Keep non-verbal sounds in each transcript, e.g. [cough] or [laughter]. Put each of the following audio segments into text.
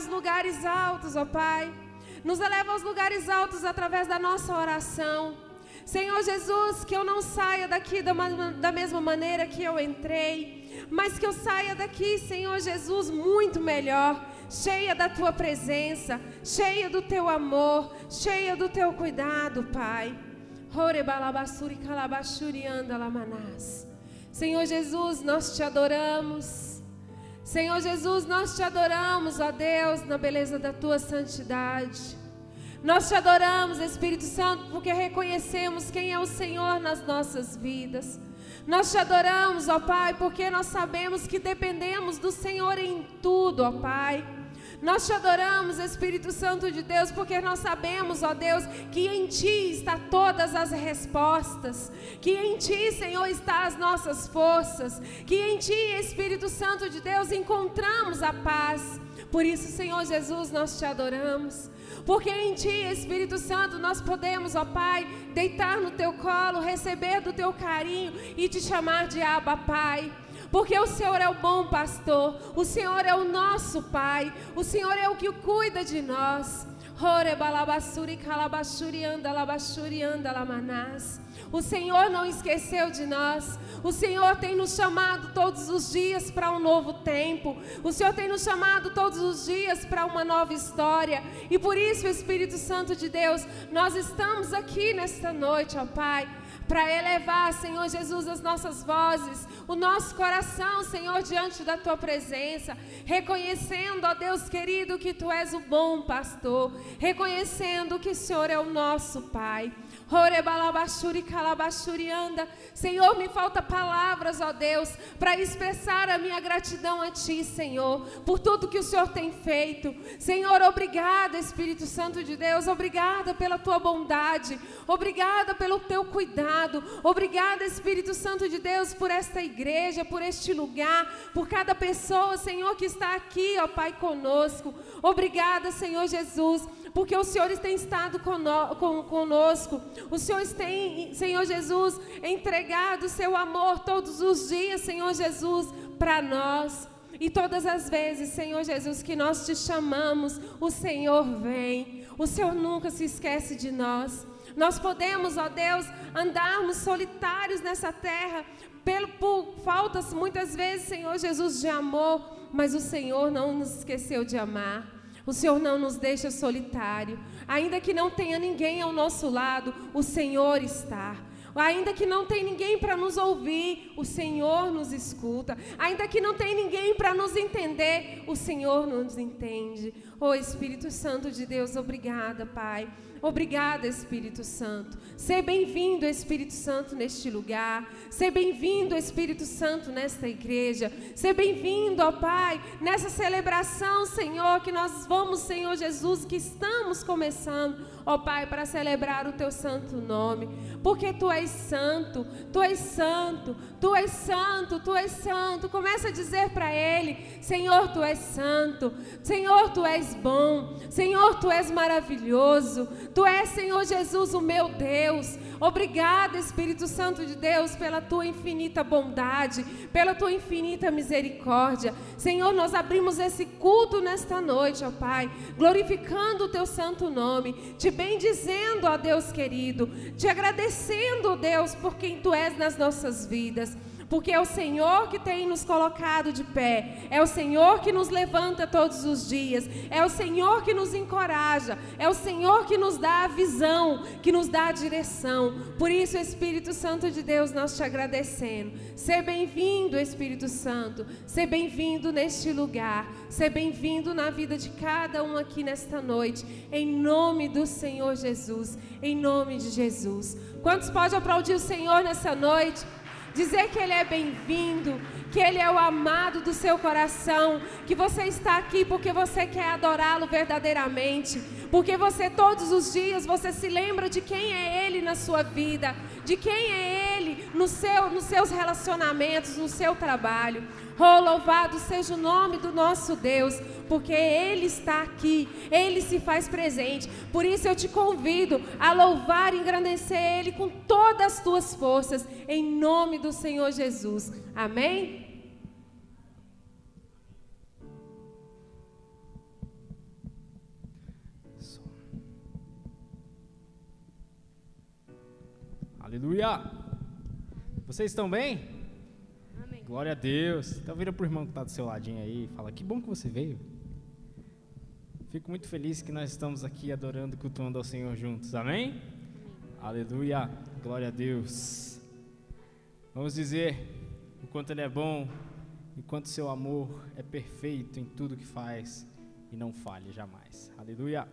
aos lugares altos, ó Pai. Nos eleva aos lugares altos através da nossa oração. Senhor Jesus, que eu não saia daqui da, da mesma maneira que eu entrei, mas que eu saia daqui, Senhor Jesus, muito melhor, cheia da tua presença, cheia do teu amor, cheia do teu cuidado, Pai. Senhor Jesus, nós te adoramos. Senhor Jesus, nós te adoramos, ó Deus, na beleza da tua santidade. Nós te adoramos, Espírito Santo, porque reconhecemos quem é o Senhor nas nossas vidas. Nós te adoramos, ó Pai, porque nós sabemos que dependemos do Senhor em tudo, ó Pai. Nós te adoramos, Espírito Santo de Deus, porque nós sabemos, ó Deus, que em Ti está todas as respostas, que em Ti, Senhor, está as nossas forças, que em Ti, Espírito Santo de Deus, encontramos a paz. Por isso, Senhor Jesus, nós te adoramos. Porque em Ti, Espírito Santo, nós podemos, ó Pai, deitar no Teu colo, receber do Teu carinho e te chamar de Abba, Pai. Porque o Senhor é o bom pastor, o Senhor é o nosso Pai, o Senhor é o que cuida de nós. O Senhor não esqueceu de nós. O Senhor tem nos chamado todos os dias para um novo tempo. O Senhor tem nos chamado todos os dias para uma nova história. E por isso, Espírito Santo de Deus, nós estamos aqui nesta noite, ó Pai para elevar, Senhor Jesus, as nossas vozes, o nosso coração, Senhor, diante da tua presença, reconhecendo, ó Deus querido, que tu és o bom pastor, reconhecendo que o Senhor é o nosso Pai. Senhor, me falta palavras, ó Deus, para expressar a minha gratidão a Ti, Senhor, por tudo que o Senhor tem feito. Senhor, obrigada, Espírito Santo de Deus, obrigada pela Tua bondade, obrigada pelo Teu cuidado, obrigada, Espírito Santo de Deus, por esta igreja, por este lugar, por cada pessoa, Senhor, que está aqui, ó Pai, conosco. Obrigada, Senhor Jesus porque o Senhor tem estado conosco. O Senhor tem, Senhor Jesus, entregado o seu amor todos os dias, Senhor Jesus, para nós. E todas as vezes, Senhor Jesus, que nós te chamamos, o Senhor vem. O Senhor nunca se esquece de nós. Nós podemos, ó Deus, andarmos solitários nessa terra, pelo, por faltas muitas vezes, Senhor Jesus, de amor, mas o Senhor não nos esqueceu de amar. O Senhor não nos deixa solitário. Ainda que não tenha ninguém ao nosso lado, o Senhor está. Ainda que não tenha ninguém para nos ouvir, o Senhor nos escuta. Ainda que não tenha ninguém para nos entender, o Senhor nos entende. Oh Espírito Santo de Deus, obrigada, Pai. Obrigada, Espírito Santo. Seja bem-vindo, Espírito Santo, neste lugar. Seja bem-vindo, Espírito Santo, nesta igreja. Seja bem-vindo, ó Pai, nessa celebração, Senhor, que nós vamos, Senhor Jesus, que estamos começando, ó Pai, para celebrar o teu santo nome. Porque tu és santo, tu és santo, tu és santo, tu és santo. Começa a dizer para ele: Senhor, tu és santo. Senhor, tu és bom. Senhor, tu és maravilhoso. Tu és, Senhor Jesus, o meu Deus. Obrigada, Espírito Santo de Deus, pela tua infinita bondade, pela tua infinita misericórdia. Senhor, nós abrimos esse culto nesta noite, ó Pai, glorificando o teu santo nome, te bendizendo, ó Deus querido, te agradecendo, ó Deus, por quem tu és nas nossas vidas porque é o Senhor que tem nos colocado de pé, é o Senhor que nos levanta todos os dias, é o Senhor que nos encoraja, é o Senhor que nos dá a visão, que nos dá a direção. Por isso, Espírito Santo de Deus, nós te agradecendo. Ser bem-vindo, Espírito Santo, ser bem-vindo neste lugar, ser bem-vindo na vida de cada um aqui nesta noite, em nome do Senhor Jesus, em nome de Jesus. Quantos podem aplaudir o Senhor nessa noite? Dizer que Ele é bem-vindo, que Ele é o amado do seu coração, que você está aqui porque você quer adorá-lo verdadeiramente, porque você todos os dias você se lembra de quem é Ele na sua vida, de quem é Ele no seu, nos seus relacionamentos, no seu trabalho. Oh, louvado seja o nome do nosso Deus, porque Ele está aqui, Ele se faz presente. Por isso eu te convido a louvar e engrandecer Ele com todas as tuas forças, em nome do Senhor Jesus. Amém? Aleluia! Vocês estão bem? Glória a Deus. Então vira pro irmão que está do seu ladinho aí e fala: "Que bom que você veio". Fico muito feliz que nós estamos aqui adorando, e cultuando ao Senhor juntos. Amém? Amém. Aleluia. Glória a Deus. Vamos dizer o quanto ele é bom, o quanto seu amor é perfeito em tudo que faz e não falha jamais. Aleluia.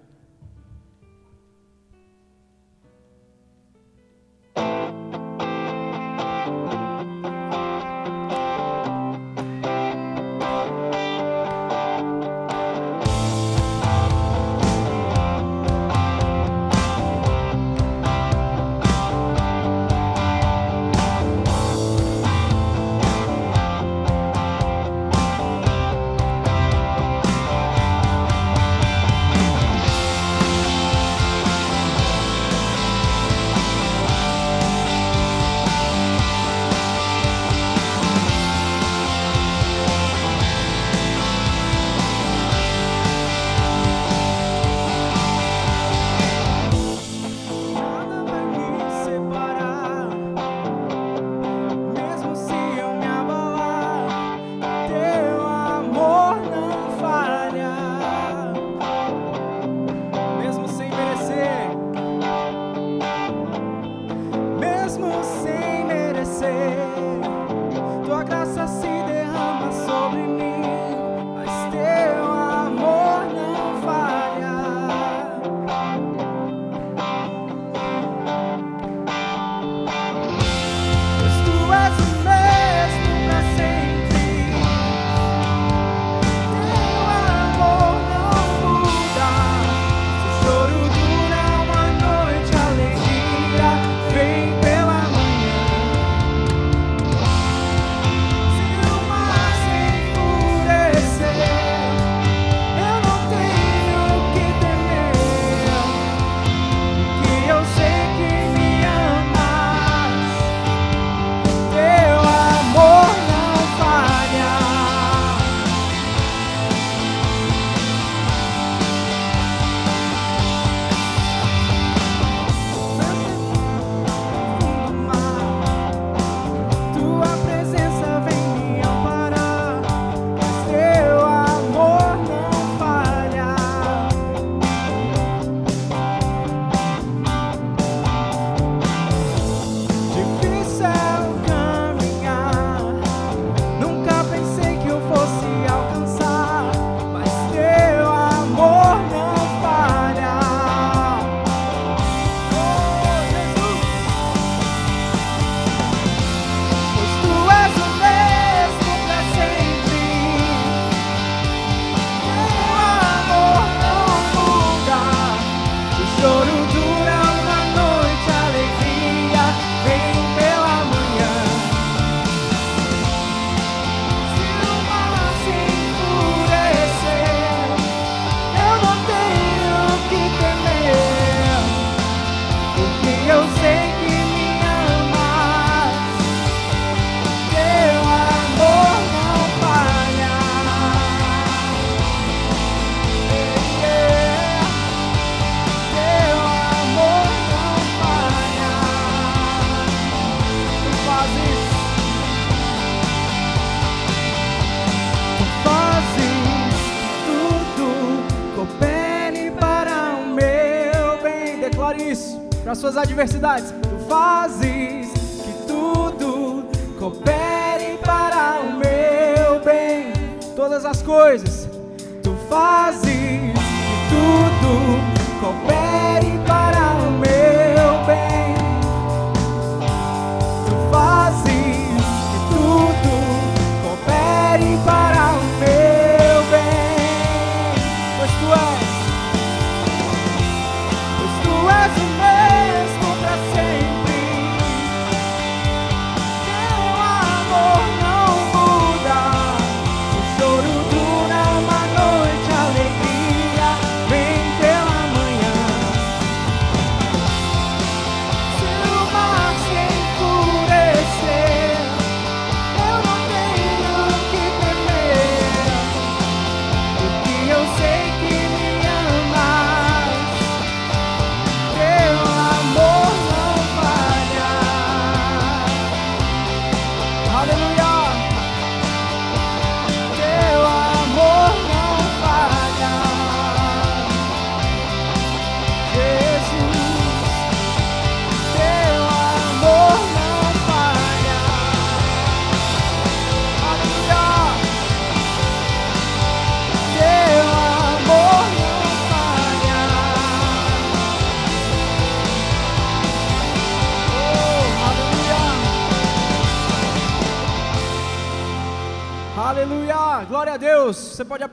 universidades.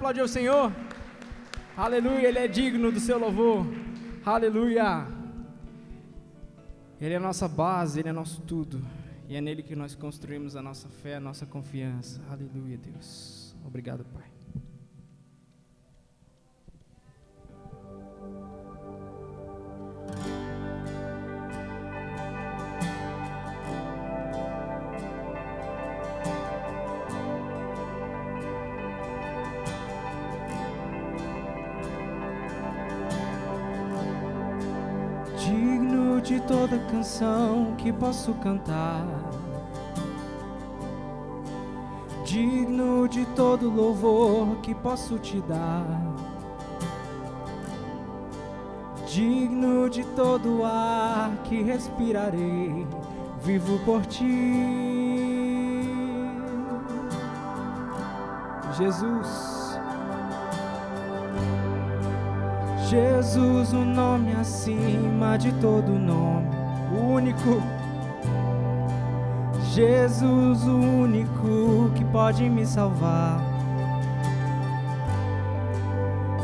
Aplaudir o Senhor? Aleluia, Ele é digno do seu louvor. Aleluia. Ele é a nossa base, Ele é nosso tudo. E é nele que nós construímos a nossa fé, a nossa confiança. Aleluia, Deus. Obrigado, canção que posso cantar, digno de todo louvor que posso te dar, digno de todo ar que respirarei, vivo por ti, Jesus. Jesus, o nome acima de todo nome, único. Jesus, o único que pode me salvar.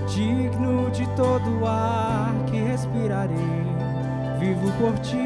Digno de todo ar que respirarei, vivo por ti.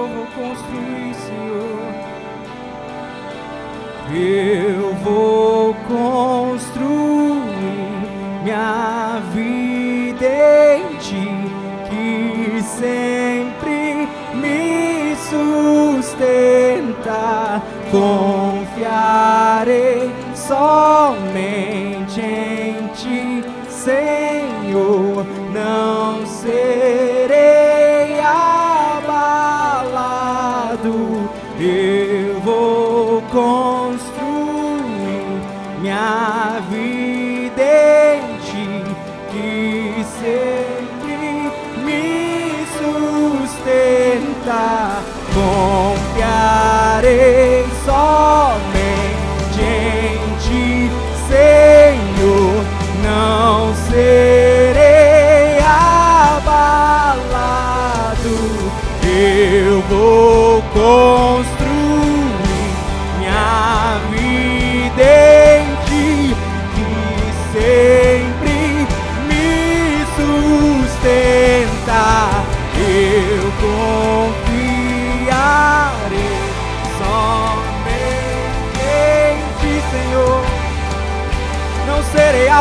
Eu vou construir, Senhor. Eu vou construir minha vida em ti, que sempre me sustenta. Confiarei somente em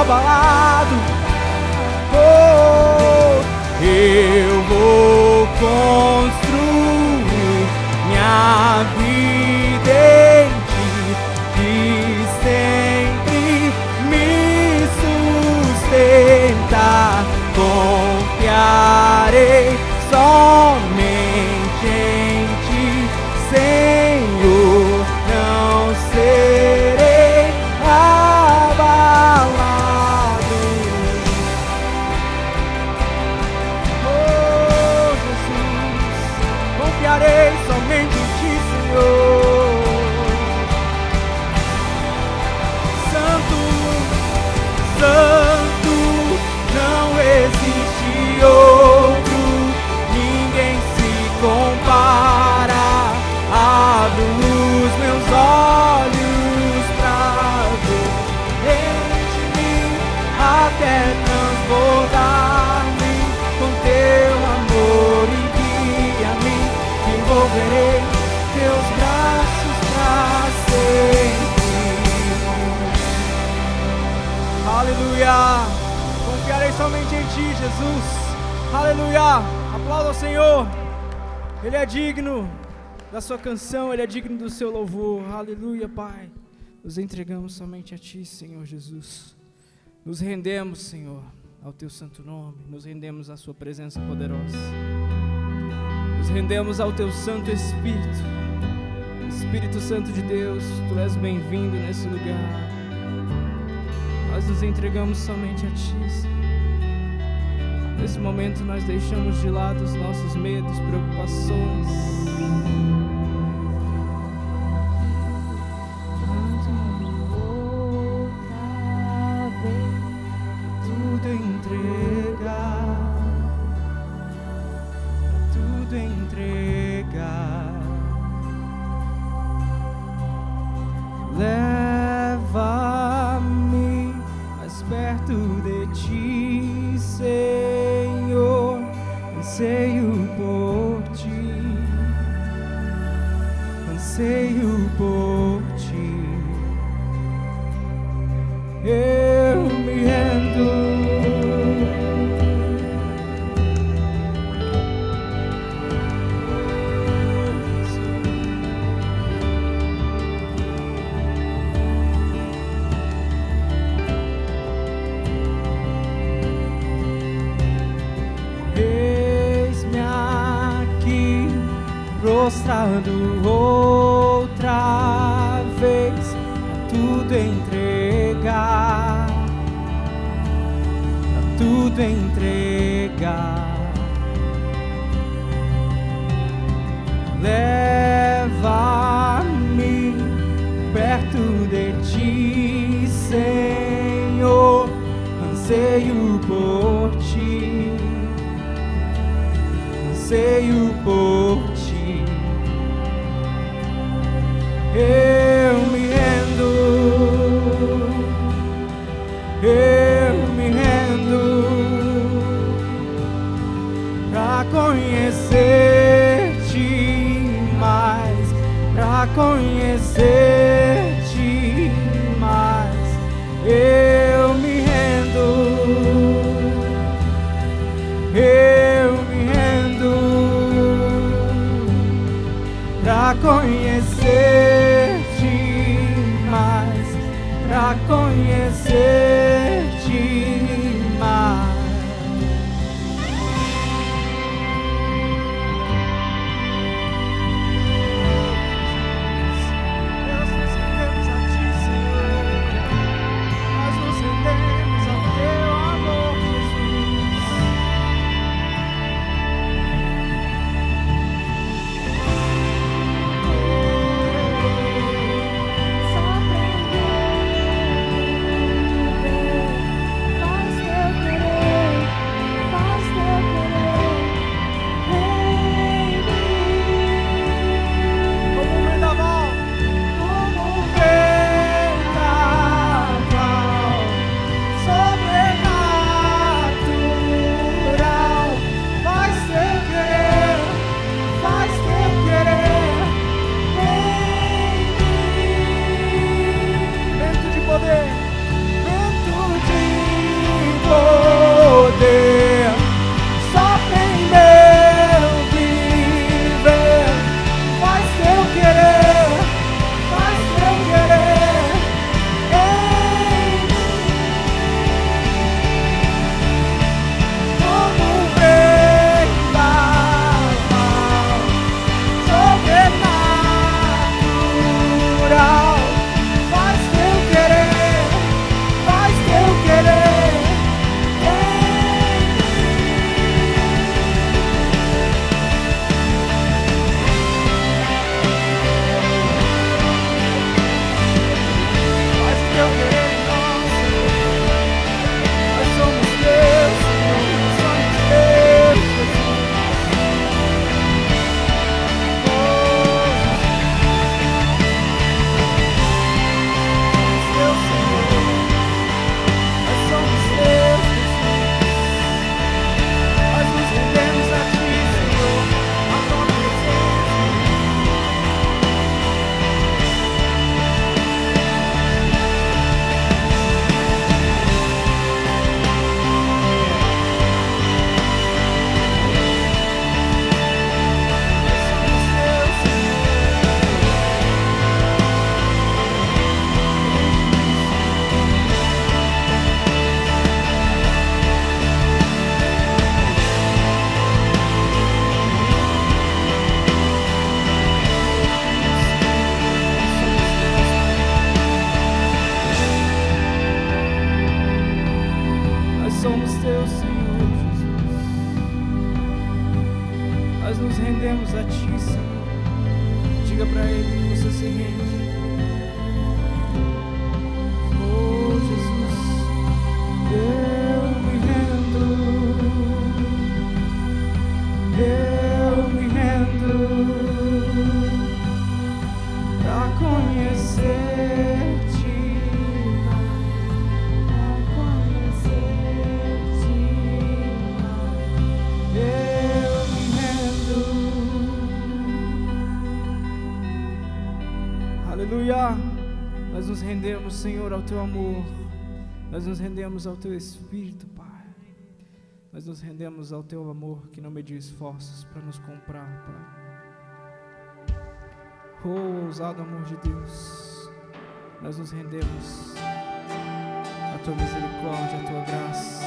Kabbalah. digno da sua canção, Ele é digno do seu louvor. Aleluia, Pai. Nos entregamos somente a Ti, Senhor Jesus. Nos rendemos, Senhor, ao Teu santo nome. Nos rendemos à Sua presença poderosa. Nos rendemos ao Teu Santo Espírito. Espírito Santo de Deus, Tu és bem-vindo nesse lugar. Nós nos entregamos somente a Ti, Senhor. Nesse momento nós deixamos de lado os nossos medos, preocupações. Leva-me mais perto anseio por ti, anseio teu amor. Nós nos rendemos ao teu espírito, Pai. Nós nos rendemos ao teu amor que não mediu esforços para nos comprar, Pai. Oh, ousado amor de Deus, nós nos rendemos à tua misericórdia, à tua graça.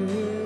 Antes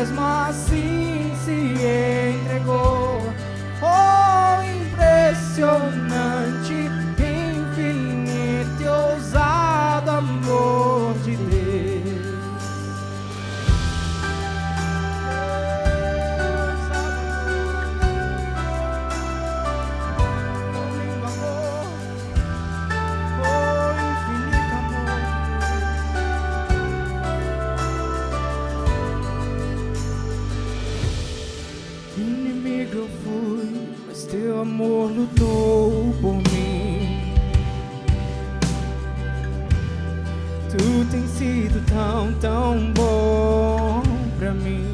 Tu tens sido tão, tão bom pra mim.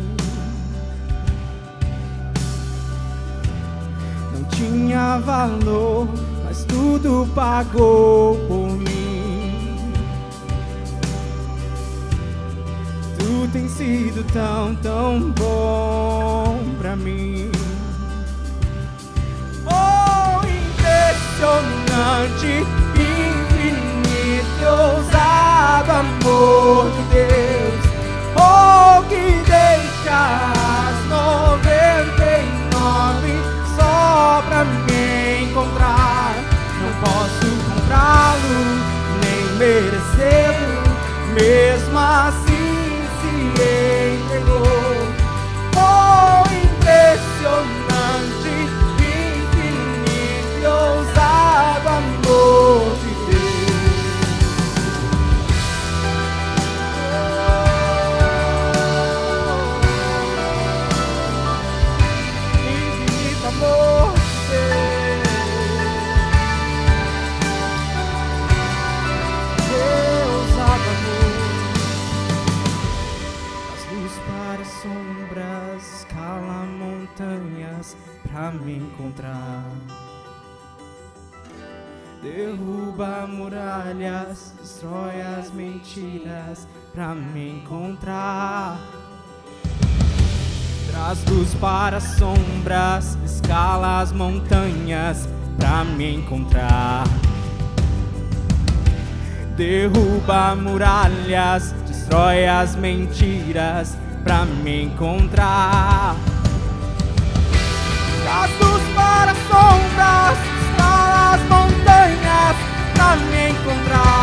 Não tinha valor, mas tudo pagou por mim. Tu tens sido tão, tão bom pra mim. Oh, impressionante, ousado amor de Deus. Oh, que deixa as noventa e nove só pra me encontrar. Não posso comprá-lo, nem merecê-lo, mesmo assim se entregou. Encontrar. Derruba muralhas, destrói as mentiras pra me encontrar. Traz luz para sombras, escala as montanhas pra me encontrar. Derruba muralhas, destrói as mentiras pra me encontrar. Luz para sombras, escala as montanhas pra me encontrar.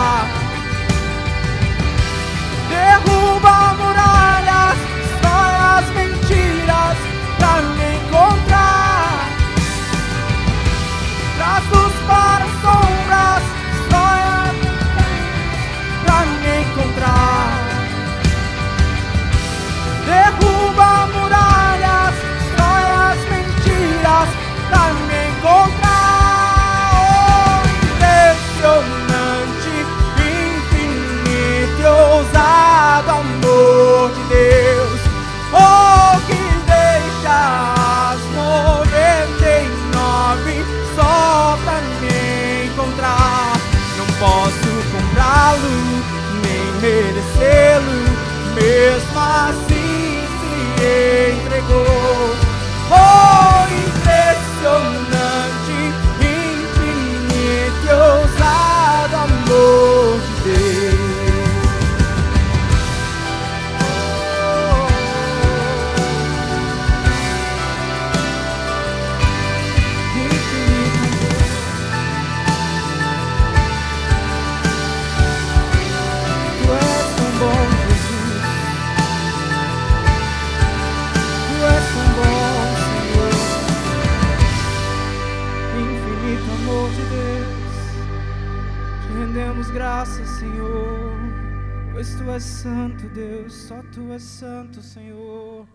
És santo, Deus, só tu és santo, Senhor.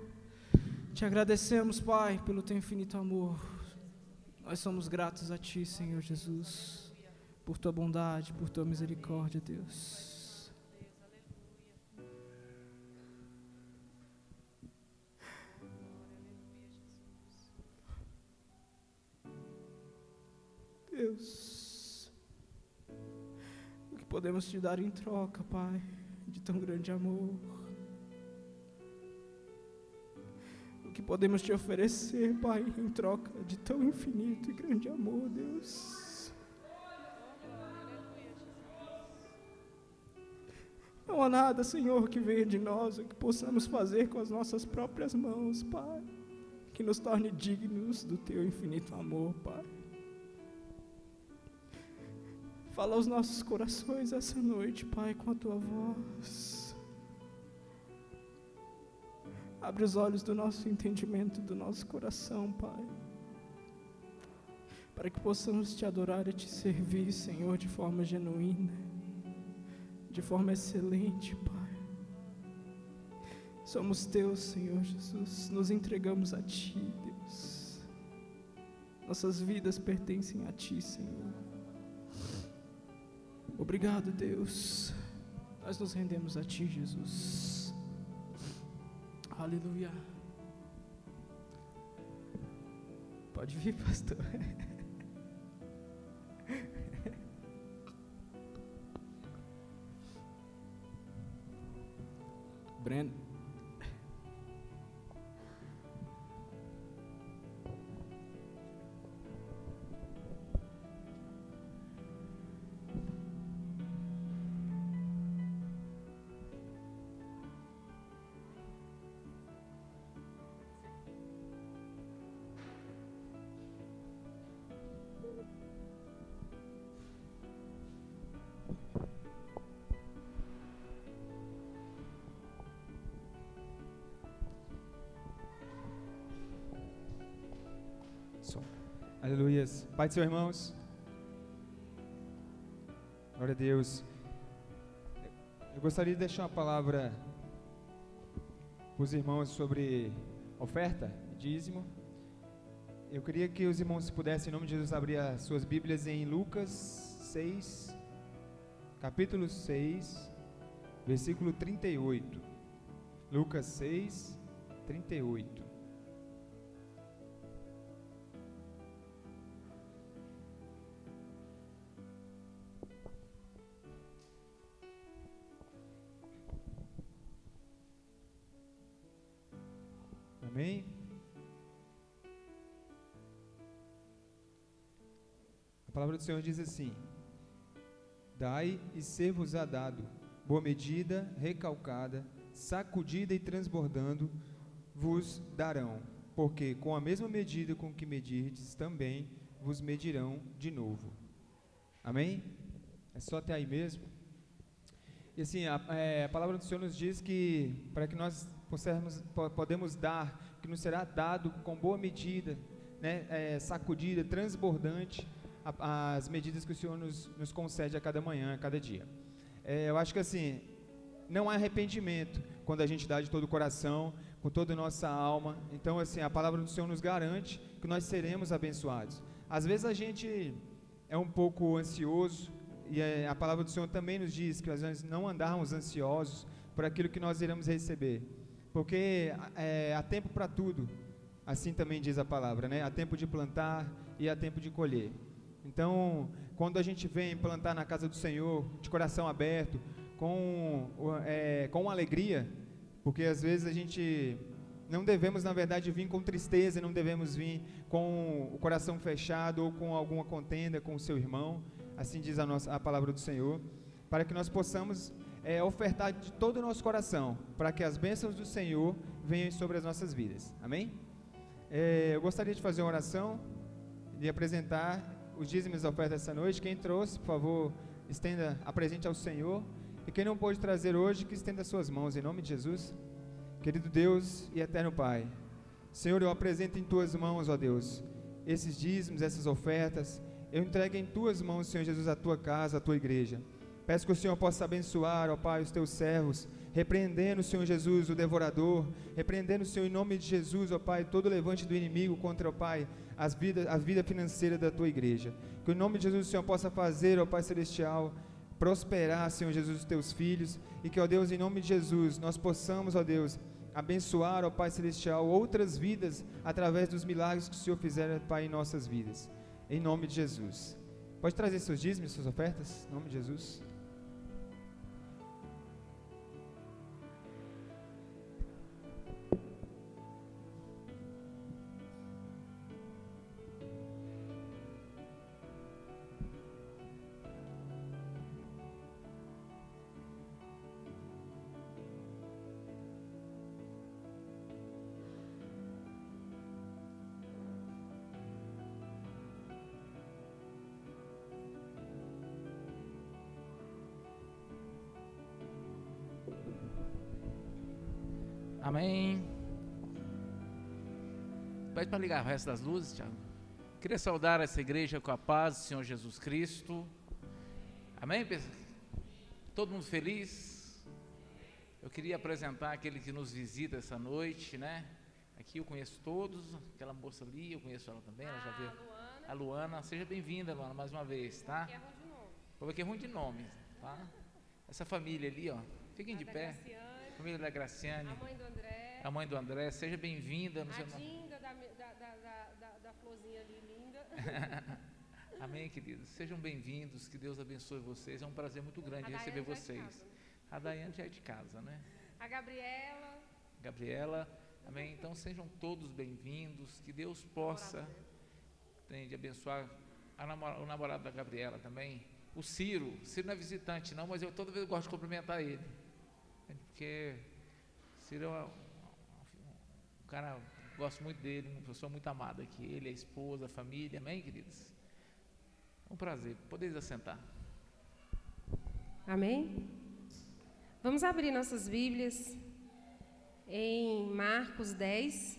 Te agradecemos, Pai, pelo teu infinito amor. Nós somos gratos a ti, Senhor Jesus, por tua bondade, por tua misericórdia, Deus. Deus, o que podemos te dar em troca, Pai, de tão grande amor? O que podemos te oferecer, Pai, em troca de tão infinito e grande amor, Deus? Não há nada, Senhor, que venha de nós, o que possamos fazer com as nossas próprias mãos, Pai, que nos torne dignos do teu infinito amor, Pai. Fala aos nossos corações essa noite, Pai, com a tua voz. Abre os olhos do nosso entendimento, do nosso coração, Pai. Para que possamos te adorar e te servir, Senhor, de forma genuína, de forma excelente, Pai. Somos teus, Senhor Jesus. Nos entregamos a Ti, Deus. Nossas vidas pertencem a Ti, Senhor. Obrigado, Deus. Nós nos rendemos a Ti, Jesus. Aleluia. Pode vir, pastor. [laughs] Breno. Aleluias. Pai do Senhor, irmãos. Glória a Deus. Eu gostaria de deixar uma palavra para os irmãos sobre oferta, dízimo. Eu queria que os irmãos pudessem, em nome de Jesus, abrir as suas Bíblias em Lucas 6, capítulo 6, versículo 38. Lucas 6, 38. Palavra do Senhor diz assim: Dai e ser-vos-á dado, boa medida, recalcada, sacudida e transbordando, vos darão, porque com a mesma medida com que medirdes, também vos medirão de novo. Amém? É só até aí mesmo. E assim, a, é, a palavra do Senhor nos diz que para que nós possamos, podemos dar, que nos será dado com boa medida, né, é, sacudida, transbordante, as medidas que o Senhor nos, nos concede a cada manhã, a cada dia. É, eu acho que assim, não há arrependimento quando a gente dá de todo o coração, com toda a nossa alma. Então, assim, a palavra do Senhor nos garante que nós seremos abençoados. Às vezes a gente é um pouco ansioso, e é, a palavra do Senhor também nos diz que nós não andarmos ansiosos por aquilo que nós iremos receber. Porque é, há tempo para tudo, assim também diz a palavra, né? Há tempo de plantar e há tempo de colher. Então, quando a gente vem plantar na casa do Senhor, de coração aberto, com, é, com alegria, porque às vezes a gente não devemos, na verdade, vir com tristeza, não devemos vir com o coração fechado ou com alguma contenda com o seu irmão, assim diz a, nossa, a palavra do Senhor, para que nós possamos é, ofertar de todo o nosso coração, para que as bênçãos do Senhor venham sobre as nossas vidas. Amém? É, eu gostaria de fazer uma oração, de apresentar os dízimos da oferta essa noite. Quem trouxe, por favor, estenda, apresente ao Senhor. E quem não pôde trazer hoje, que estenda suas mãos, em nome de Jesus. Querido Deus e eterno Pai, Senhor, eu apresento em tuas mãos, ó Deus, esses dízimos, essas ofertas. Eu entrego em tuas mãos, Senhor Jesus, a tua casa, a tua igreja. Peço que o Senhor possa abençoar, ó Pai, os teus servos, repreendendo, Senhor Jesus, o devorador, repreendendo, Senhor, em nome de Jesus, ó Pai, todo levante do inimigo contra, ó Pai, as vidas, a vida financeira da tua igreja. Que em nome de Jesus o Senhor possa fazer, ó Pai Celestial, prosperar, Senhor Jesus, os teus filhos, e que, ó Deus, em nome de Jesus, nós possamos, ó Deus, abençoar, ó Pai Celestial, outras vidas através dos milagres que o Senhor fizer, Pai, em nossas vidas. Em nome de Jesus. Pode trazer seus dízimos, suas ofertas, em nome de Jesus. Amém. Pede para ligar o resto das luzes, Tiago. Queria saudar essa igreja com a paz do Senhor Jesus Cristo. Amém? Todo mundo feliz? Eu queria apresentar aquele que nos visita essa noite, né? Aqui eu conheço todos, aquela moça ali, eu conheço ela também, ela já viu. A Luana, seja bem-vinda, Luana, mais uma vez, tá? O povo aqui é ruim de nome, tá? Essa família ali, ó, fiquem de pé. Família da Graciane. A mãe do André. A mãe do André, seja bem-vinda. A Dinda da, da, da, da, florzinha ali, linda. [laughs] Amém, queridos. Sejam bem-vindos, que Deus abençoe vocês. É um prazer muito grande receber vocês. Casa, né? A Daiane já é de casa, né? A Gabriela. Gabriela. Amém. Então sejam todos bem-vindos. Que Deus possa tem, de abençoar namor o namorado da Gabriela também. O Ciro. O Ciro não é visitante, não, mas eu toda vez gosto de cumprimentar ele porque Ciro é um, um cara, gosto muito dele, uma pessoa muito amada aqui, ele, a esposa, a família, amém, queridos? É um prazer, podeis assentar. Amém? Vamos abrir nossas Bíblias em Marcos 10,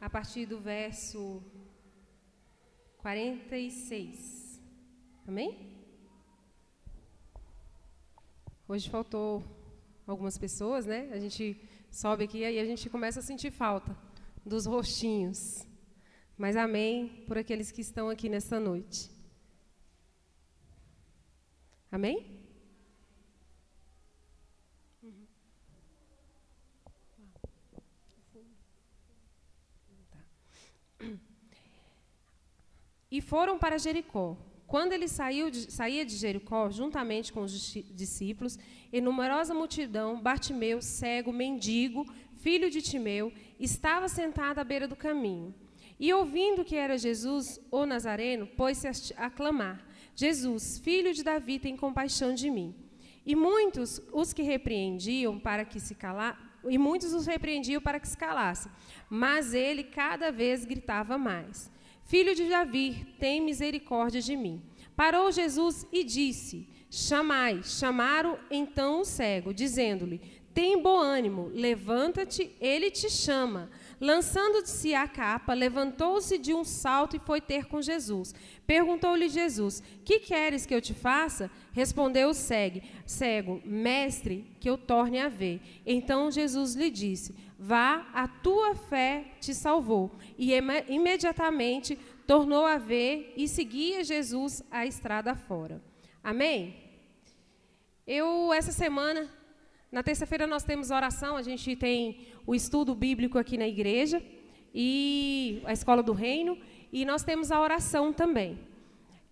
a partir do verso 46. Amém? Hoje faltou algumas pessoas, né? A gente sobe aqui e aí a gente começa a sentir falta dos rostinhos. Mas amém por aqueles que estão aqui nessa noite. Amém? E foram para Jericó. Quando ele saiu de, saía de Jericó, juntamente com os discípulos, e numerosa multidão, Bartimeu, cego, mendigo, filho de Timeu, estava sentado à beira do caminho. E ouvindo que era Jesus, o Nazareno, pôs-se a clamar: Jesus, filho de Davi, tem compaixão de mim. E muitos os que repreendiam para que se calar, e muitos os repreendiam para que se calasse. Mas ele cada vez gritava mais: Filho de Davi, tem misericórdia de mim. Parou Jesus e disse: Chamai. Chamaram então o cego, dizendo-lhe: Tem bom ânimo, levanta-te, ele te chama. Lançando de si a capa, levantou-se de um salto e foi ter com Jesus. Perguntou-lhe Jesus: Que queres que eu te faça? Respondeu o cego: Cego, mestre, que eu torne a ver. Então Jesus lhe disse: Vá, a tua fé te salvou. E imediatamente tornou a ver e seguia Jesus a estrada fora. Amém? Eu, essa semana, na terça-feira nós temos oração, a gente tem o estudo bíblico aqui na igreja, e a escola do reino, e nós temos a oração também.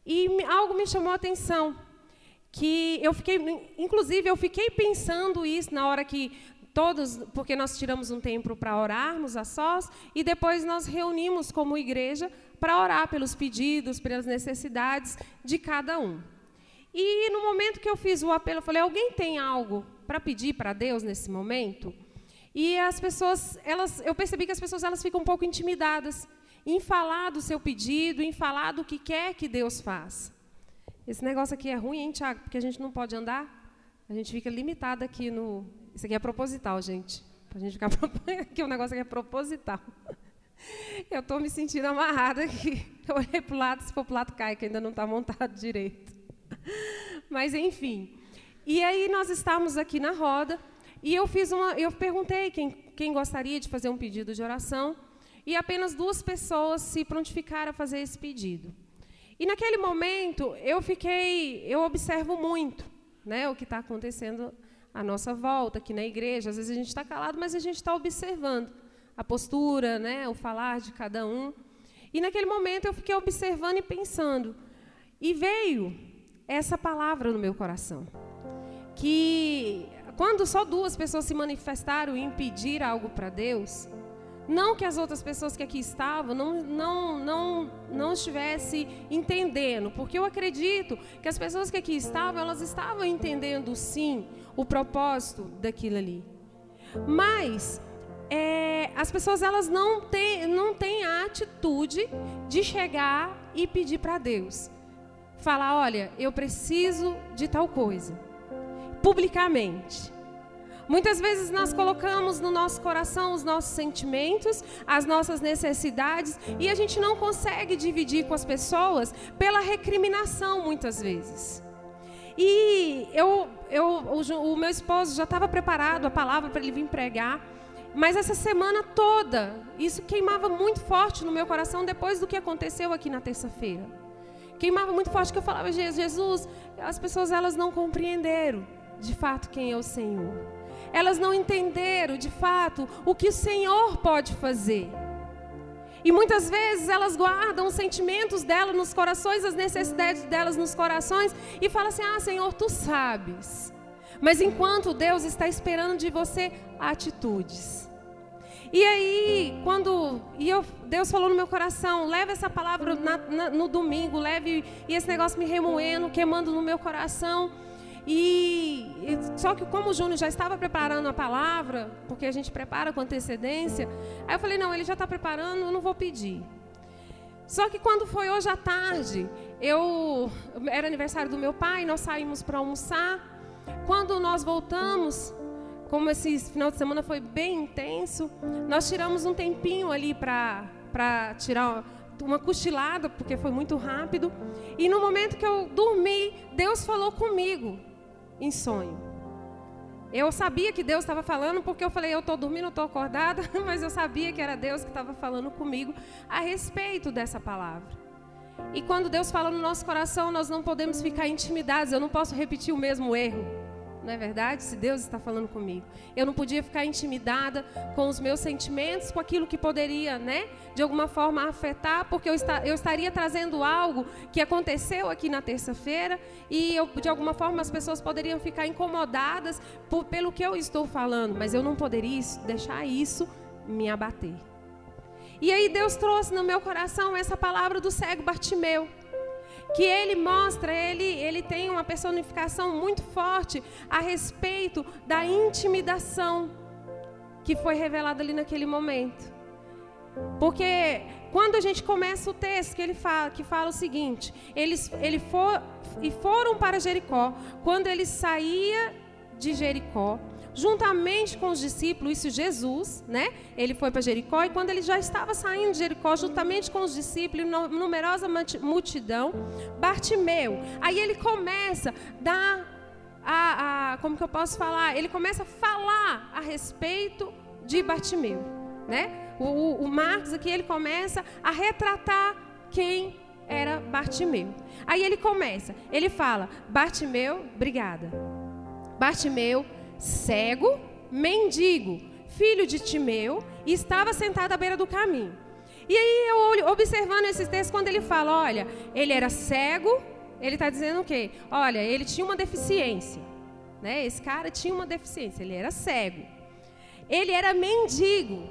E algo me chamou a atenção, que eu fiquei, inclusive, eu fiquei pensando isso na hora que todos, porque nós tiramos um tempo para orarmos a sós e depois nós reunimos como igreja para orar pelos pedidos, pelas necessidades de cada um. E no momento que eu fiz o apelo, eu falei: alguém tem algo para pedir para Deus nesse momento? E as pessoas, elas, eu percebi que as pessoas elas ficam um pouco intimidadas em falar do seu pedido, em falar do que quer que Deus faça. Esse negócio aqui é ruim, hein, Tiago? Porque a gente não pode andar. A gente fica limitado aqui no, isso aqui é proposital, gente. Para a gente ficar. [laughs] Aqui o negócio aqui é proposital. Eu estou me sentindo amarrada aqui. [laughs] Eu olhei para o lado, se for para o lado cai, que ainda não está montado direito. Mas enfim. E aí nós estávamos aqui na roda e eu fiz uma, eu perguntei quem, quem gostaria de fazer um pedido de oração e apenas duas pessoas se prontificaram a fazer esse pedido. E naquele momento eu fiquei, eu observo muito, né, o que está acontecendo à nossa volta aqui na igreja. Às vezes a gente está calado, mas a gente está observando a postura, né, o falar de cada um. E naquele momento eu fiquei observando e pensando, e veio essa palavra no meu coração, que quando só duas pessoas se manifestaram em pedir algo para Deus, não que as outras pessoas que aqui estavam não, não, não, não estivessem entendendo, porque eu acredito que as pessoas que aqui estavam, elas estavam entendendo sim o propósito daquilo ali. Mas é, as pessoas elas não têm, não têm a atitude de chegar e pedir para Deus. Falar, olha, eu preciso de tal coisa. Publicamente. Muitas vezes nós colocamos no nosso coração os nossos sentimentos, as nossas necessidades, e a gente não consegue dividir com as pessoas pela recriminação, muitas vezes. E eu, eu, o, o meu esposo já estava preparado a palavra para ele vir pregar, mas essa semana toda, isso queimava muito forte no meu coração depois do que aconteceu aqui na terça-feira. Queimava muito forte que eu falava, Jesus, as pessoas elas não compreenderam de fato quem é o Senhor elas não entenderam de fato o que o Senhor pode fazer. E muitas vezes elas guardam os sentimentos delas nos corações, as necessidades delas nos corações, e falam assim: Ah, Senhor, tu sabes. Mas enquanto Deus está esperando de você atitudes. E aí, quando e eu, Deus falou no meu coração, leve essa palavra na, na, no domingo, leve e esse negócio me remoendo, queimando no meu coração. E, só que como o Júnior já estava preparando a palavra, porque a gente prepara com antecedência, aí eu falei, não, ele já está preparando, eu não vou pedir. Só que quando foi hoje à tarde, eu era aniversário do meu pai, nós saímos para almoçar. Quando nós voltamos, como esse final de semana foi bem intenso, nós tiramos um tempinho ali para para tirar uma cochilada, porque foi muito rápido. E no momento que eu dormi, Deus falou comigo em sonho. Eu sabia que Deus estava falando porque eu falei, eu estou dormindo, estou acordada, [laughs] mas eu sabia que era Deus que estava falando comigo a respeito dessa palavra. E quando Deus fala no nosso coração, nós não podemos ficar intimidados. Eu não posso repetir o mesmo erro não é verdade? Se Deus está falando comigo. Eu não podia ficar intimidada com os meus sentimentos, com aquilo que poderia, né, de alguma forma afetar, porque eu, está, eu estaria trazendo algo que aconteceu aqui na terça-feira e eu, de alguma forma as pessoas poderiam ficar incomodadas por, pelo que eu estou falando, mas eu não poderia deixar isso me abater. E aí Deus trouxe no meu coração essa palavra do cego Bartimeu que ele mostra, ele, ele tem uma personificação muito forte a respeito da intimidação que foi revelada ali naquele momento. Porque quando a gente começa o texto que ele fala, que fala o seguinte, eles ele for, e foram para Jericó. Quando ele saía de Jericó, juntamente com os discípulos, isso Jesus, né? Ele foi para Jericó e quando ele já estava saindo de Jericó, juntamente com os discípulos, numerosa multidão, Bartimeu. Aí ele começa a dar a, a, como que eu posso falar? Ele começa a falar a respeito de Bartimeu, né? O, o, o Marcos aqui ele começa a retratar quem era Bartimeu. Aí ele começa, ele fala: Bartimeu, obrigada. Bartimeu cego, mendigo, filho de Timeu, e estava sentado à beira do caminho. E aí eu observando esses textos, quando ele fala, olha, ele era cego, ele está dizendo o quê? Olha, ele tinha uma deficiência. Né? Esse cara tinha uma deficiência, ele era cego. Ele era mendigo.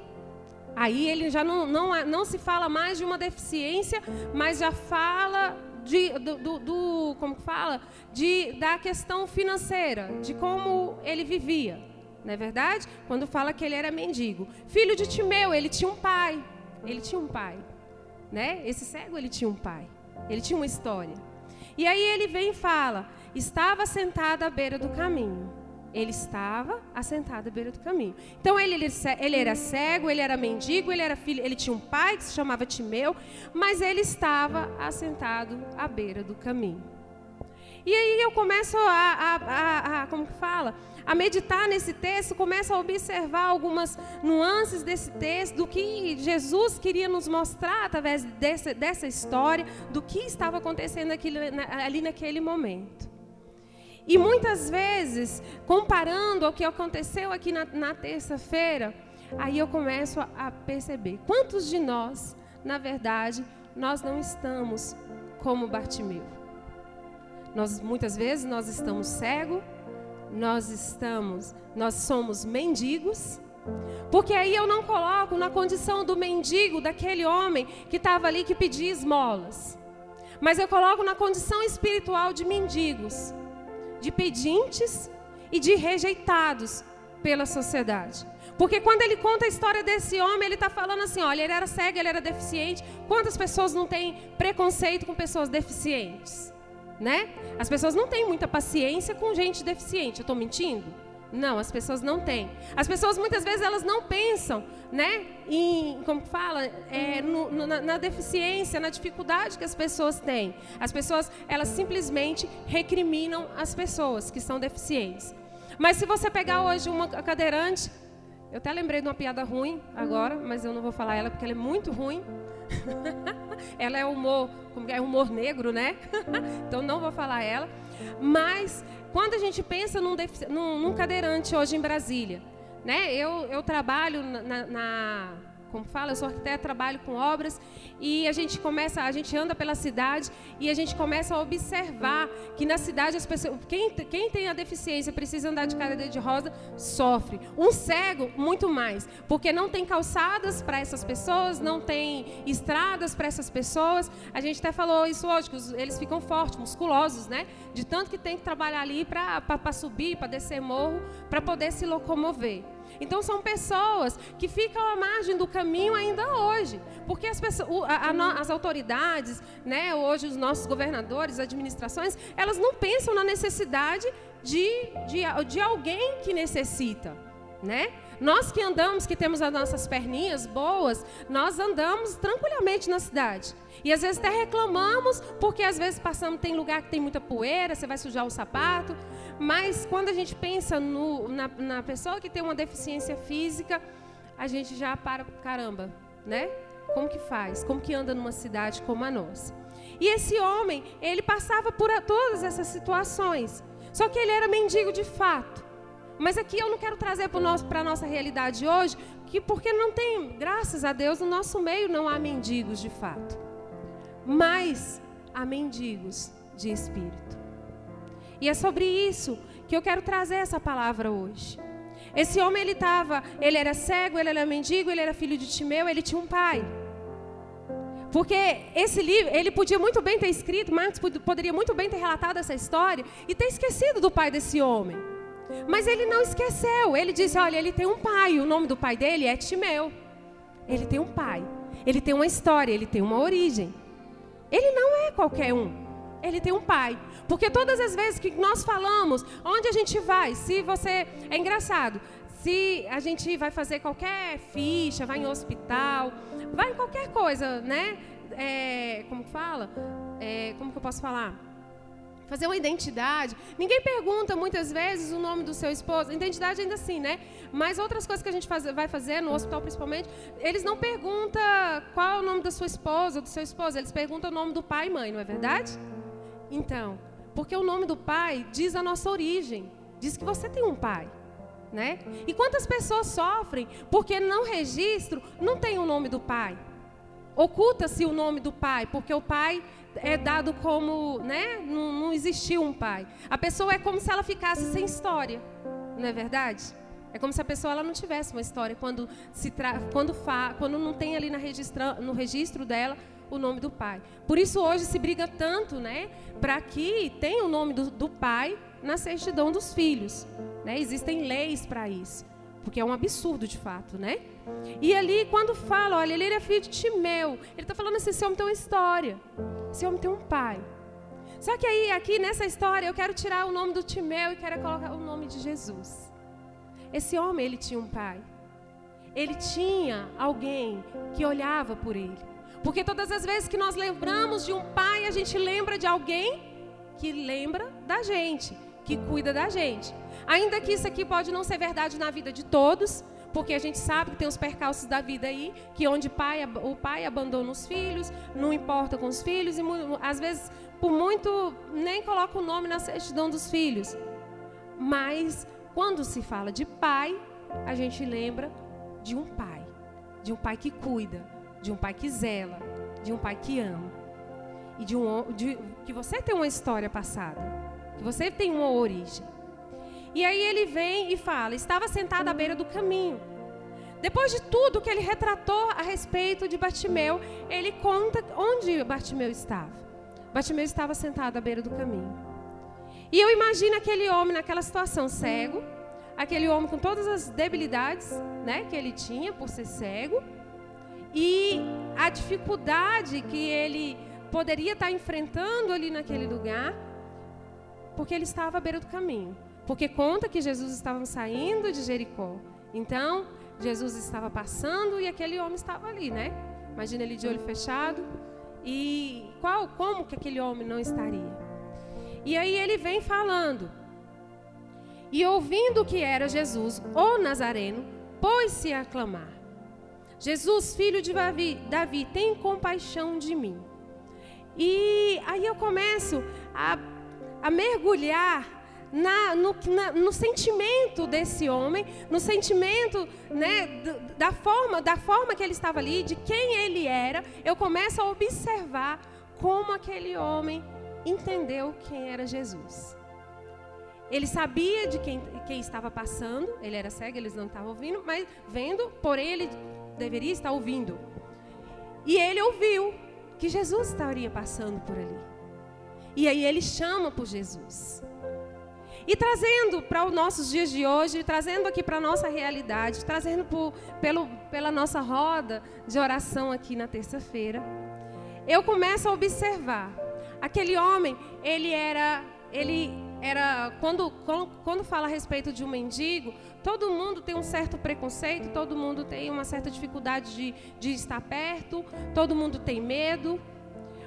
Aí ele já não, não, não se fala mais de uma deficiência, mas já fala de, do, do, do, como fala, de, da questão financeira, de como ele vivia, não é verdade? Quando fala que ele era mendigo. Filho de Timeu, ele tinha um pai, ele tinha um pai, né? Esse cego, ele tinha um pai, ele tinha uma história. E aí ele vem e fala, estava sentado à beira do caminho. Ele estava assentado à beira do caminho. Então ele, ele, ele, era cego, ele era mendigo, ele era filho, ele tinha um pai que se chamava Timeu, mas ele estava assentado à beira do caminho. E aí eu começo a, a, a, a como que fala? a meditar nesse texto, começa a observar algumas nuances desse texto, do que Jesus queria nos mostrar através desse, dessa história, do que estava acontecendo aqui, ali naquele momento. E muitas vezes, comparando ao que aconteceu aqui na, na terça-feira, aí eu começo a, perceber quantos de nós, na verdade, nós não estamos como Bartimeu. Nós muitas vezes nós estamos cegos, nós estamos, nós somos mendigos, porque aí eu não coloco na condição do mendigo, daquele homem que estava ali que pedia esmolas. Mas eu coloco na condição espiritual de mendigos, de pedintes e de rejeitados pela sociedade. Porque quando ele conta a história desse homem, ele está falando assim: olha, ele era cego, ele era deficiente. Quantas pessoas não têm preconceito com pessoas deficientes? né? As pessoas não têm muita paciência com gente deficiente. Eu estou mentindo? Não, as pessoas não têm. As pessoas muitas vezes elas não pensam, né? Em como fala, é, no, no, na, na, deficiência, na dificuldade que as pessoas têm. As pessoas elas simplesmente recriminam as pessoas que são deficientes. Mas se você pegar hoje uma cadeirante, eu até lembrei de uma piada ruim agora, mas eu não vou falar ela porque ela é muito ruim. [laughs] ela é humor, é humor negro, né? [laughs] então não vou falar ela. Mas quando a gente pensa num, num, num cadeirante hoje em Brasília, né? Eu, eu trabalho na, na como fala, eu sou arquiteta, trabalho com obras e a gente começa, a gente anda pela cidade e a gente começa a observar que na cidade as pessoas, quem, quem tem a deficiência precisa andar de cadeira de rosa sofre. Um cego muito mais, porque não tem calçadas para essas pessoas, não tem estradas para essas pessoas. A gente até falou isso hoje, que eles ficam fortes, musculosos, né? De tanto que tem que trabalhar ali para subir, para descer morro, para poder se locomover. Então são pessoas que ficam à margem do caminho ainda hoje, porque as, pessoas, as autoridades, né, hoje os nossos governadores, administrações, elas não pensam na necessidade de, de, de alguém que necessita, né? Nós que andamos, que temos as nossas perninhas boas, nós andamos tranquilamente na cidade. E às vezes até reclamamos, porque às vezes passamos, tem lugar que tem muita poeira, você vai sujar o sapato. Mas quando a gente pensa no, na, na pessoa que tem uma deficiência física, a gente já para, caramba, né? Como que faz? Como que anda numa cidade como a nossa? E esse homem, ele passava por todas essas situações. Só que ele era mendigo de fato. Mas aqui eu não quero trazer para a nossa realidade hoje, que porque não tem, graças a Deus, no nosso meio não há mendigos de fato. Mas há mendigos de espírito. E é sobre isso que eu quero trazer essa palavra hoje. Esse homem ele estava, ele era cego, ele era mendigo, ele era filho de Timeu, ele tinha um pai. Porque esse livro, ele podia muito bem ter escrito, Marcos poderia muito bem ter relatado essa história e ter esquecido do pai desse homem. Mas ele não esqueceu. Ele disse: Olha, ele tem um pai. O nome do pai dele é Timeu. Ele tem um pai. Ele tem uma história. Ele tem uma origem. Ele não é qualquer um ele tem um pai. Porque todas as vezes que nós falamos, onde a gente vai, se você. É engraçado. Se a gente vai fazer qualquer ficha, vai em hospital, vai em qualquer coisa, né? É, como fala? É, como que eu posso falar? fazer uma identidade. Ninguém pergunta muitas vezes o nome do seu esposo. Identidade ainda assim, né? Mas outras coisas que a gente faz, vai fazer no hospital principalmente, eles não perguntam qual é o nome da sua esposa ou do seu esposo. Eles perguntam o nome do pai e mãe, não é verdade? Então, porque o nome do pai diz a nossa origem, diz que você tem um pai. Né? E quantas pessoas sofrem porque não registro, não tem o nome do pai. Oculta-se o nome do pai, porque o pai é dado como, né? Não, não existiu um pai. A pessoa é como se ela ficasse sem história, não é verdade? É como se a pessoa ela não tivesse uma história quando se tra... quando fa... quando não tem ali na registra... no registro dela o nome do pai. Por isso hoje se briga tanto, né, para que tenha o nome do, do, pai na certidão dos filhos. Né? Existem leis para isso, porque é um absurdo de fato, né? E ali quando fala, olha, ele é filho de Timeu, ele está falando assim, esse homem tem uma história, esse homem tem um pai. Só que aí aqui nessa história eu quero tirar o nome do Timeu e quero colocar o nome de Jesus. Esse homem ele tinha um pai. Ele tinha alguém que olhava por ele. Porque todas as vezes que nós lembramos de um pai, a gente lembra de alguém que lembra da gente, que cuida da gente. Ainda que isso aqui pode não ser verdade na vida de todos, porque a gente sabe que tem os percalços da vida aí, que onde pai, o pai abandona os filhos, não importa com os filhos, e às vezes, por muito, nem coloca o nome na certidão dos filhos. Mas, quando se fala de pai, a gente lembra de um pai, de um pai que cuida, de um pai que zela, de um pai que ama. E de um de, que você tem uma história passada, que você tem uma origem. E aí ele vem e fala: estava sentado à beira do caminho. Depois de tudo que ele retratou a respeito de Bartimeu, ele conta onde Bartimeu estava. Bartimeu estava sentado à beira do caminho. E eu imagino aquele homem naquela situação cego, aquele homem com todas as debilidades, né, que ele tinha por ser cego, e a dificuldade que ele poderia estar enfrentando ali naquele lugar, porque ele estava à beira do caminho. Porque conta que Jesus estava saindo de Jericó. Então, Jesus estava passando e aquele homem estava ali, né? Imagina ele de olho fechado. E qual, como que aquele homem não estaria? E aí ele vem falando. E ouvindo que era Jesus, o Nazareno, pôs-se a clamar: Jesus, filho de Davi, Davi, tem compaixão de mim. E aí eu começo a, a mergulhar na, no, na, no, sentimento desse homem, no sentimento né, da, forma, da forma que ele estava ali, de quem ele era, eu começo a observar como aquele homem entendeu quem era Jesus. Ele sabia de quem, quem estava passando, ele era cego, eles não estavam ouvindo, mas vendo, porém ele deveria estar ouvindo. E ele ouviu que Jesus estaria passando por ali. E aí ele chama por Jesus. E trazendo para os nossos dias de hoje, trazendo aqui para a nossa realidade, trazendo por, pelo, pela nossa roda de oração aqui na terça-feira, eu começo a observar. Aquele homem, ele era, ele era quando, quando, fala a respeito de um mendigo, todo mundo tem um certo preconceito, todo mundo tem uma certa dificuldade de, de estar perto, todo mundo tem medo.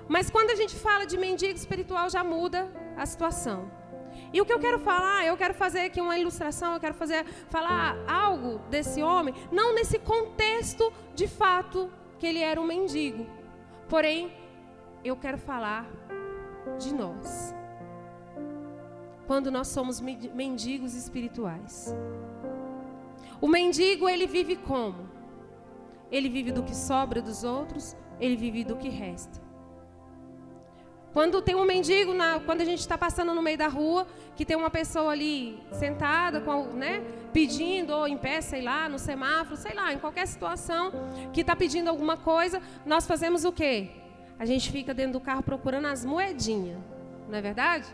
Mas quando a gente fala de mendigo espiritual, já muda a situação. E o que eu quero falar, eu quero fazer aqui uma ilustração, eu quero fazer falar algo desse homem, não nesse contexto de fato que ele era um mendigo. Porém, eu quero falar de nós. Quando nós somos mendigos espirituais. O mendigo, ele vive como? Ele vive do que sobra dos outros, ele vive do que resta. Quando tem um mendigo, na, quando a gente está passando no meio da rua, que tem uma pessoa ali sentada, com, né, pedindo, ou em pé, sei lá, no semáforo, sei lá, em qualquer situação, que está pedindo alguma coisa, nós fazemos o quê? A gente fica dentro do carro procurando as moedinhas, não é verdade?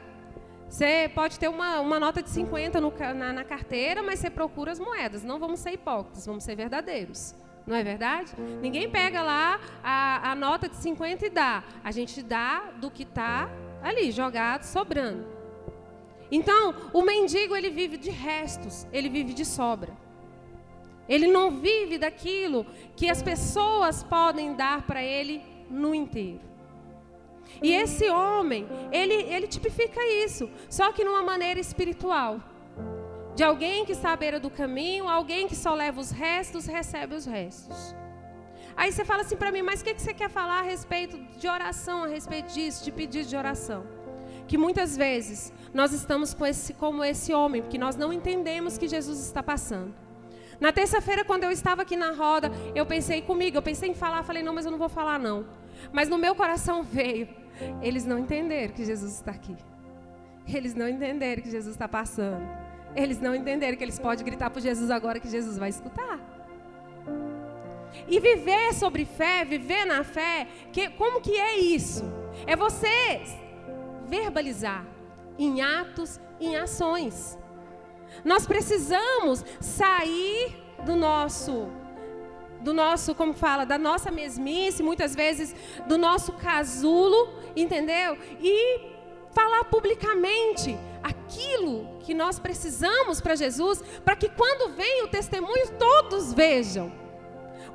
Você pode ter uma, uma nota de 50 no, na, na carteira, mas você procura as moedas. Não vamos ser hipócritas, vamos ser verdadeiros. Não é verdade? Ninguém pega lá a, a nota de 50 e dá. A gente dá do que está ali, jogado, sobrando. Então, o mendigo, ele vive de restos, ele vive de sobra. Ele não vive daquilo que as pessoas podem dar para ele no inteiro. E esse homem, ele, ele tipifica isso, só que numa maneira espiritual. De alguém que está à beira do caminho, alguém que só leva os restos, recebe os restos. Aí você fala assim para mim, mas o que, que você quer falar a respeito de oração, a respeito disso, de pedido de oração? Que muitas vezes nós estamos com esse, como esse homem, porque nós não entendemos que Jesus está passando. Na terça-feira, quando eu estava aqui na roda, eu pensei comigo, eu pensei em falar, falei, não, mas eu não vou falar não. Mas no meu coração veio, eles não entenderam que Jesus está aqui. Eles não entenderam que Jesus está passando. Eles não entenderam que eles podem gritar por Jesus agora que Jesus vai escutar. E viver sobre fé, viver na fé, que, como que é isso? É você verbalizar em atos, em ações. Nós precisamos sair do nosso do nosso, como fala, da nossa mesmice, muitas vezes do nosso casulo, entendeu? E falar publicamente aquilo que nós precisamos para Jesus, para que quando vem o testemunho todos vejam.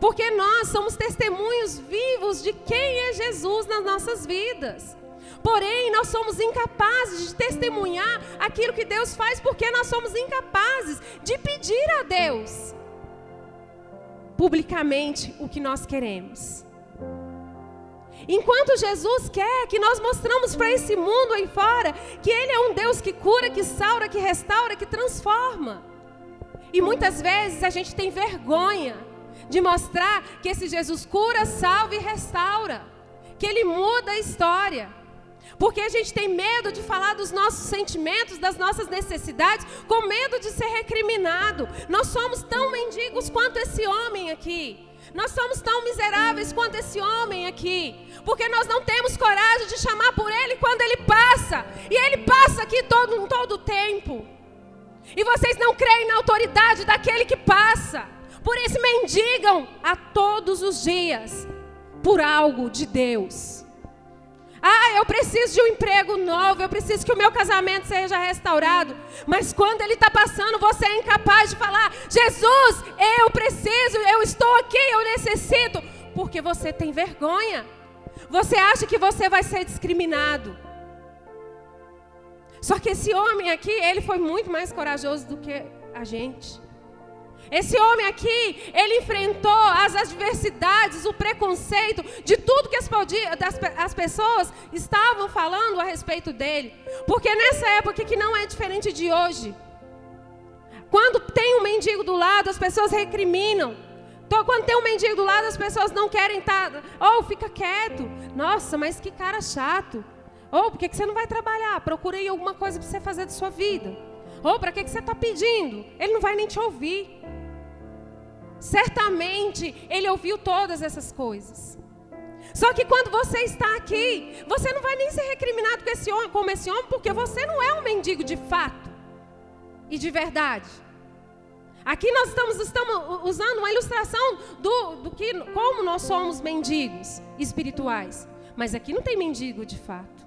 Porque nós somos testemunhos vivos de quem é Jesus nas nossas vidas. Porém, nós somos incapazes de testemunhar aquilo que Deus faz porque nós somos incapazes de pedir a Deus publicamente o que nós queremos. Enquanto Jesus quer que nós mostramos para esse mundo aí fora que Ele é um Deus que cura, que saura, que restaura, que transforma. E muitas vezes a gente tem vergonha de mostrar que esse Jesus cura, salva e restaura, que Ele muda a história. Porque a gente tem medo de falar dos nossos sentimentos, das nossas necessidades, com medo de ser recriminado. Nós somos tão mendigos quanto esse homem aqui. Nós somos tão miseráveis quanto esse homem aqui, porque nós não temos coragem de chamar por ele quando ele passa, e ele passa aqui todo todo o tempo. E vocês não creem na autoridade daquele que passa. Por isso mendigam a todos os dias por algo de Deus. Preciso de um emprego novo, eu preciso que o meu casamento seja restaurado. Mas quando ele está passando, você é incapaz de falar: Jesus, eu preciso, eu estou aqui, eu necessito. Porque você tem vergonha. Você acha que você vai ser discriminado. Só que esse homem aqui, ele foi muito mais corajoso do que a gente. Esse homem aqui, ele enfrentou as adversidades, o preconceito de tudo que as, as, pessoas estavam falando a respeito dele. Porque nessa época que não é diferente de hoje, quando tem um mendigo do lado, as pessoas recriminam. Então, quando tem um mendigo do lado, as pessoas não querem estar. Ou oh, fica quieto. Nossa, mas que cara chato. Ou oh, por que você não vai trabalhar? Procurei alguma coisa para você fazer da sua vida. Ou oh, para que você está pedindo? Ele não vai nem te ouvir. Certamente ele ouviu todas essas coisas. Só que quando você está aqui, você não vai nem ser recriminado com esse homem, como esse homem, porque você não é um mendigo de fato e de verdade. Aqui nós estamos, estamos usando uma ilustração do, do que, como nós somos mendigos espirituais. Mas aqui não tem mendigo de fato.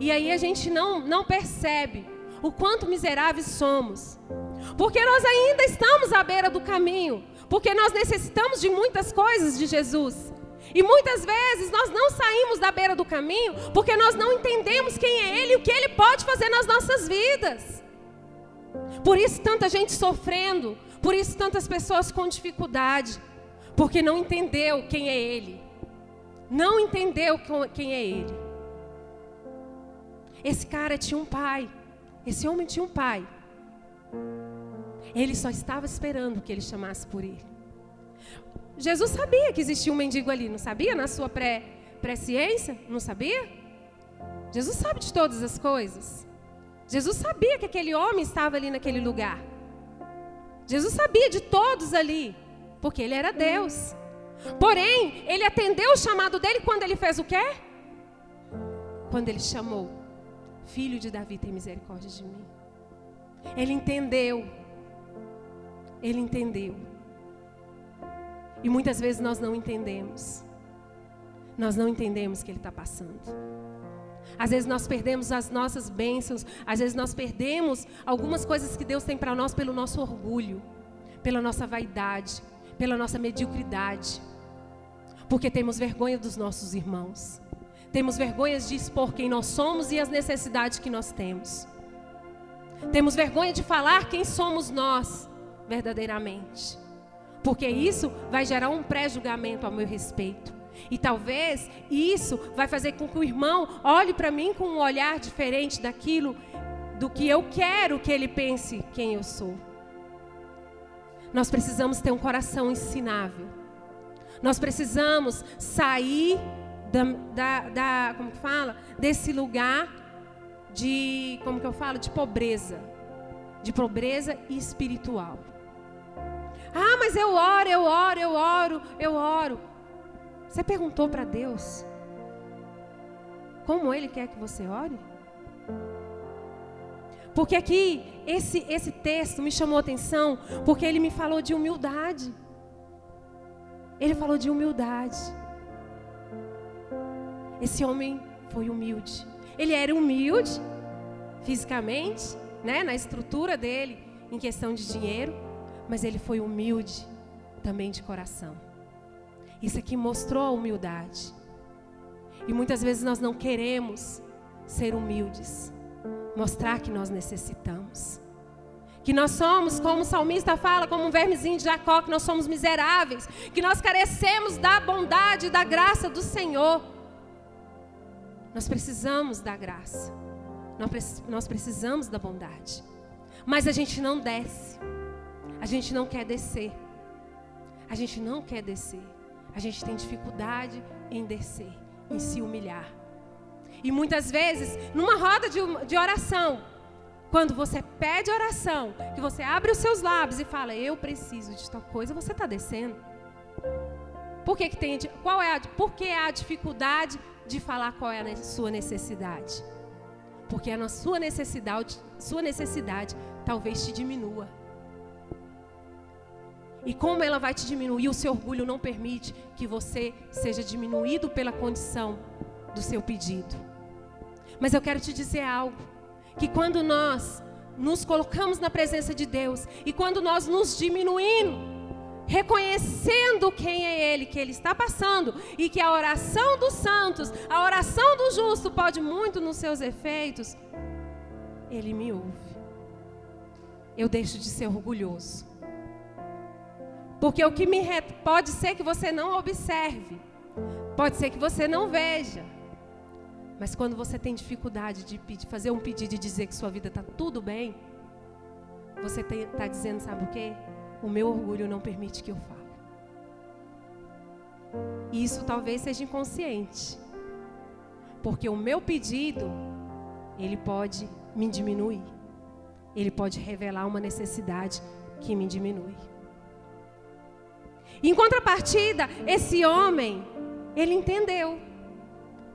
E aí a gente não, não percebe o quanto miseráveis somos. Porque nós ainda estamos à beira do caminho. Porque nós necessitamos de muitas coisas de Jesus. E muitas vezes nós não saímos da beira do caminho porque nós não entendemos quem é Ele e o que Ele pode fazer nas nossas vidas. Por isso tanta gente sofrendo, por isso tantas pessoas com dificuldade, porque não entendeu quem é Ele. Não entendeu quem é Ele. Esse cara tinha um pai. Esse homem tinha um pai. Ele só estava esperando que ele chamasse por ele. Jesus sabia que existia um mendigo ali, não sabia? Na sua pré-ciência? Não sabia? Jesus sabe de todas as coisas. Jesus sabia que aquele homem estava ali naquele lugar. Jesus sabia de todos ali, porque ele era Deus. Porém, ele atendeu o chamado dele quando ele fez o quê? Quando ele chamou: Filho de Davi, tem misericórdia de mim. Ele entendeu. Ele entendeu. E muitas vezes nós não entendemos. Nós não entendemos o que ele está passando. Às vezes nós perdemos as nossas bênçãos, às vezes nós perdemos algumas coisas que Deus tem para nós pelo nosso orgulho, pela nossa vaidade, pela nossa mediocridade, porque temos vergonha dos nossos irmãos, temos vergonha de expor quem nós somos e as necessidades que nós temos. Temos vergonha de falar quem somos nós verdadeiramente. Porque isso vai gerar um pré-julgamento ao meu respeito. E talvez isso vai fazer com que o irmão olhe para mim com um olhar diferente daquilo do que eu quero que ele pense quem eu sou. Nós precisamos ter um coração ensinável. Nós precisamos sair da, da, da como que fala, desse lugar de, como que eu falo, de pobreza, de pobreza espiritual. Ah, mas eu oro, eu oro, eu oro, eu oro. Você perguntou para Deus como Ele quer que você ore? Porque aqui, esse, esse texto me chamou a atenção, porque ele me falou de humildade. Ele falou de humildade. Esse homem foi humilde. Ele era humilde fisicamente, né, na estrutura dele, em questão de dinheiro, mas ele foi humilde também de coração. Isso aqui mostrou a humildade. E muitas vezes nós não queremos ser humildes, mostrar que nós necessitamos. Que nós somos, como o salmista fala, como um vermezinho de Jacó, que nós somos miseráveis, que nós carecemos da bondade e da graça do Senhor. Nós precisamos da graça, nós precisamos da bondade, mas a gente não desce, a gente não quer descer, a gente não quer descer, a gente tem dificuldade em descer, em se humilhar. E muitas vezes, numa roda de, de oração, quando você pede oração, que você abre os seus lábios e fala, eu preciso de tal coisa, você está descendo. Por que, que tem, qual é a, por que a dificuldade de falar qual é a sua necessidade? Porque a sua necessidade, sua necessidade talvez te diminua. E como ela vai te diminuir, o seu orgulho não permite que você seja diminuído pela condição do seu pedido. Mas eu quero te dizer algo que quando nós nos colocamos na presença de Deus e quando nós nos diminuímos, reconhecendo quem é Ele, que Ele está passando e que a oração dos santos, a oração do justo pode muito nos seus efeitos, Ele me ouve. Eu deixo de ser orgulhoso. Porque o que me re... pode ser que você não observe, pode ser que você não veja, mas quando você tem dificuldade de pedir, fazer um pedido e dizer que sua vida está tudo bem, você está dizendo, sabe o quê? O meu orgulho não permite que eu fale. E isso talvez seja inconsciente. Porque o meu pedido, ele pode me diminuir. Ele pode revelar uma necessidade que me diminui. Em contrapartida, esse homem, ele entendeu.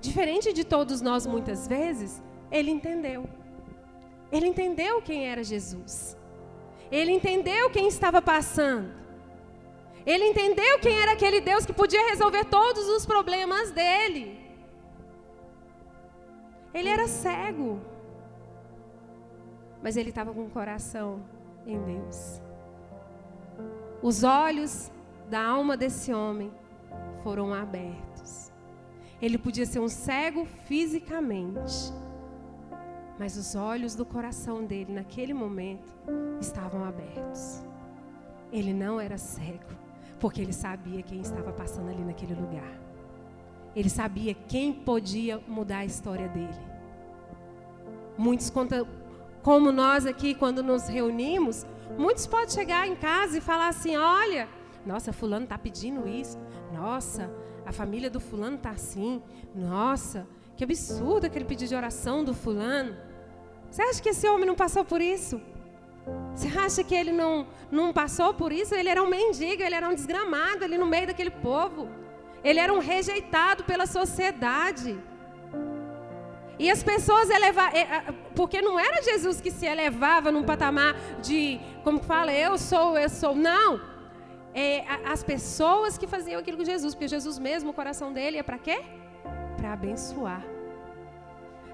Diferente de todos nós muitas vezes, ele entendeu. Ele entendeu quem era Jesus. Ele entendeu quem estava passando. Ele entendeu quem era aquele Deus que podia resolver todos os problemas dele. Ele era cego. Mas ele estava com o coração em Deus. Os olhos da alma desse homem foram abertos. Ele podia ser um cego fisicamente, mas os olhos do coração dele, naquele momento, estavam abertos. Ele não era cego, porque ele sabia quem estava passando ali naquele lugar. Ele sabia quem podia mudar a história dele. Muitos contam, como nós aqui, quando nos reunimos, muitos podem chegar em casa e falar assim: olha, nossa, fulano está pedindo isso. Nossa, a família do fulano está assim. Nossa, que absurdo aquele pedido de oração do fulano. Você acha que esse homem não passou por isso? Você acha que ele não, não passou por isso? Ele era um mendigo, ele era um desgramado ali no meio daquele povo. Ele era um rejeitado pela sociedade. E as pessoas elevavam, porque não era Jesus que se elevava num patamar de, como fala, eu sou, eu sou. Não é, as pessoas que faziam aquilo com Jesus, porque Jesus mesmo, o coração dele é para quê? Para abençoar.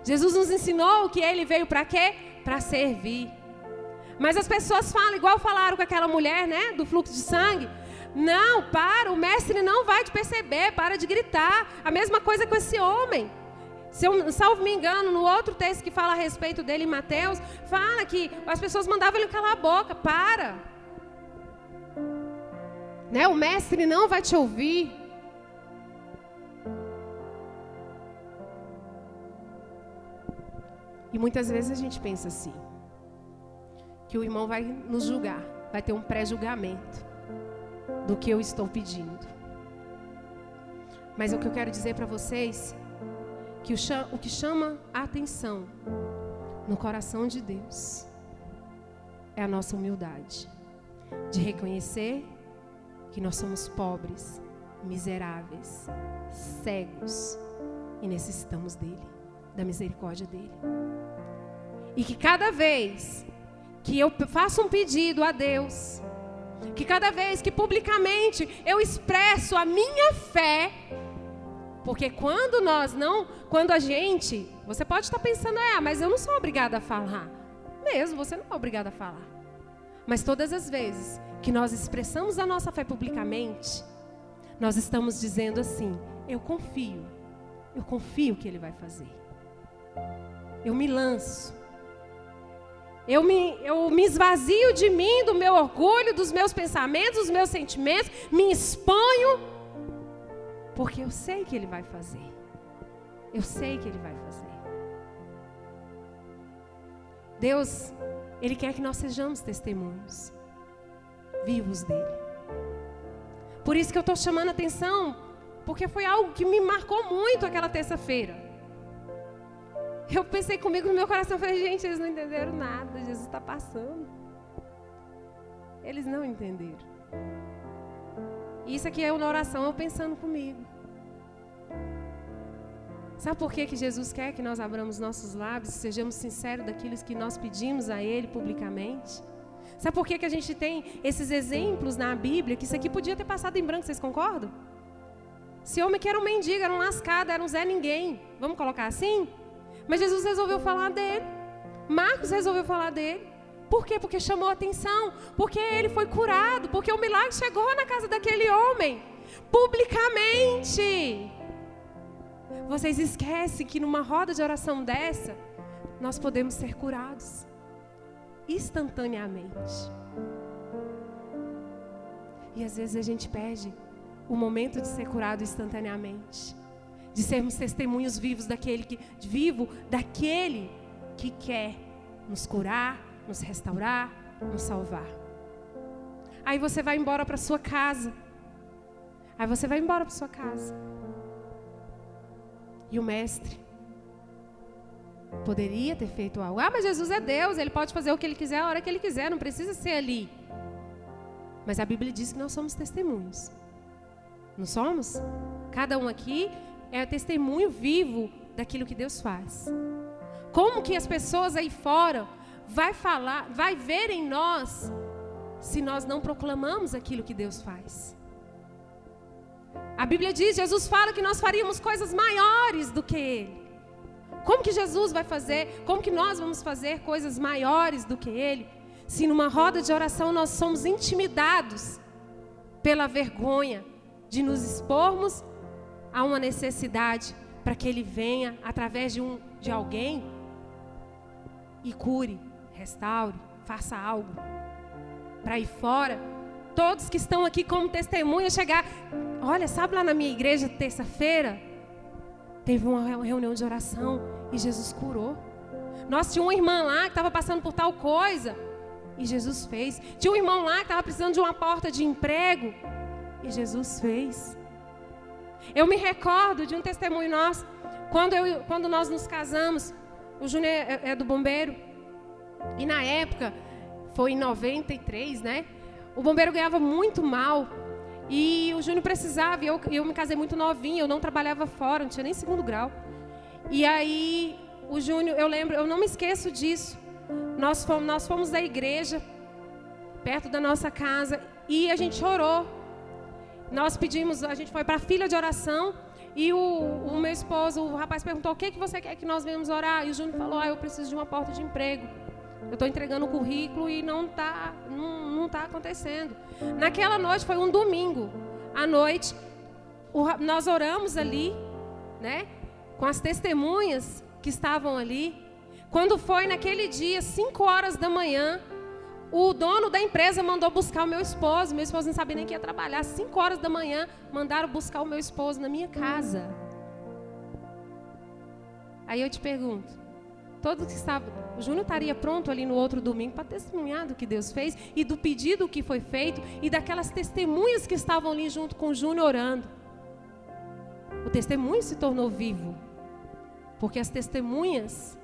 Jesus nos ensinou que ele veio para quê? Para servir. Mas as pessoas falam, igual falaram com aquela mulher, né, do fluxo de sangue. Não, para, o mestre não vai te perceber, para de gritar. A mesma coisa com esse homem. Se eu salvo me engano, no outro texto que fala a respeito dele em Mateus, fala que as pessoas mandavam ele calar a boca. Para. Né? O mestre não vai te ouvir. E muitas vezes a gente pensa assim: que o irmão vai nos julgar, vai ter um pré-julgamento do que eu estou pedindo. Mas o que eu quero dizer para vocês que o, o que chama a atenção no coração de Deus é a nossa humildade de reconhecer que nós somos pobres, miseráveis, cegos e necessitamos dele, da misericórdia dele. E que cada vez que eu faço um pedido a Deus, que cada vez que publicamente eu expresso a minha fé, porque quando nós não, quando a gente, você pode estar pensando, é, mas eu não sou obrigada a falar. Mesmo, você não é obrigada a falar. Mas todas as vezes que nós expressamos a nossa fé publicamente, nós estamos dizendo assim: eu confio eu confio que Ele vai fazer. Eu me lanço. Eu me, eu me esvazio de mim, do meu orgulho, dos meus pensamentos, dos meus sentimentos, me exponho, porque eu sei que Ele vai fazer. Eu sei que Ele vai fazer. Deus, Ele quer que nós sejamos testemunhos vivos dele. Por isso que eu estou chamando atenção, porque foi algo que me marcou muito aquela terça-feira. Eu pensei comigo no meu coração, falei, gente, eles não entenderam nada, Jesus está passando. Eles não entenderam. Isso aqui é uma oração, eu pensando comigo. Sabe por que, que Jesus quer que nós abramos nossos lábios, sejamos sinceros daquilo que nós pedimos a Ele publicamente? Sabe por que, que a gente tem esses exemplos na Bíblia, que isso aqui podia ter passado em branco, vocês concordam? Esse homem que era um mendigo, era um lascado, era um Zé Ninguém. Vamos colocar assim? Mas Jesus resolveu falar dele. Marcos resolveu falar dele. Por quê? Porque chamou atenção. Porque ele foi curado. Porque o milagre chegou na casa daquele homem. Publicamente. Vocês esquecem que numa roda de oração dessa, nós podemos ser curados instantaneamente. E às vezes a gente perde o momento de ser curado instantaneamente, de sermos testemunhos vivos daquele que vivo daquele que quer nos curar, nos restaurar, nos salvar. Aí você vai embora para sua casa. Aí você vai embora para sua casa. E o mestre poderia ter feito algo. Ah, mas Jesus é Deus, ele pode fazer o que ele quiser a hora que ele quiser, não precisa ser ali. Mas a Bíblia diz que nós somos testemunhos. Não somos? Cada um aqui é testemunho vivo daquilo que Deus faz. Como que as pessoas aí fora vai falar, vai ver em nós se nós não proclamamos aquilo que Deus faz? A Bíblia diz, Jesus fala que nós faríamos coisas maiores do que Ele. Como que Jesus vai fazer? Como que nós vamos fazer coisas maiores do que Ele? Se numa roda de oração nós somos intimidados pela vergonha de nos expormos a uma necessidade para que Ele venha através de, um, de alguém e cure, restaure, faça algo. Para ir fora, todos que estão aqui como testemunha chegar. Olha, sabe lá na minha igreja, terça-feira, teve uma reunião de oração e Jesus curou. Nós tinha uma irmã lá que estava passando por tal coisa e Jesus fez. Tinha um irmão lá que estava precisando de uma porta de emprego e Jesus fez. Eu me recordo de um testemunho nosso, quando, eu, quando nós nos casamos, o Júnior é, é do bombeiro, e na época, foi em 93, né? O bombeiro ganhava muito mal. E o Júnior precisava, e eu, eu me casei muito novinha, eu não trabalhava fora, não tinha nem segundo grau. E aí, o Júnior, eu lembro, eu não me esqueço disso. Nós fomos, nós fomos da igreja, perto da nossa casa, e a gente orou. Nós pedimos, a gente foi para a filha de oração, e o, o, meu esposo, o rapaz perguntou: o que, que você quer que nós venhamos orar? E o Júnior falou: ah, eu preciso de uma porta de emprego. Eu estou entregando o currículo e não está não, não tá acontecendo. Naquela noite, foi um domingo, à noite, o, nós oramos ali, né? Com as testemunhas que estavam ali. Quando foi naquele dia, 5 horas da manhã, o dono da empresa mandou buscar o meu esposo. Meu esposo não sabia nem que ia trabalhar. 5 horas da manhã, mandaram buscar o meu esposo na minha casa. Aí eu te pergunto, todos que estavam. O Júnior estaria pronto ali no outro domingo para testemunhar do que Deus fez e do pedido que foi feito e daquelas testemunhas que estavam ali junto com o Júnior orando. O testemunho se tornou vivo, porque as testemunhas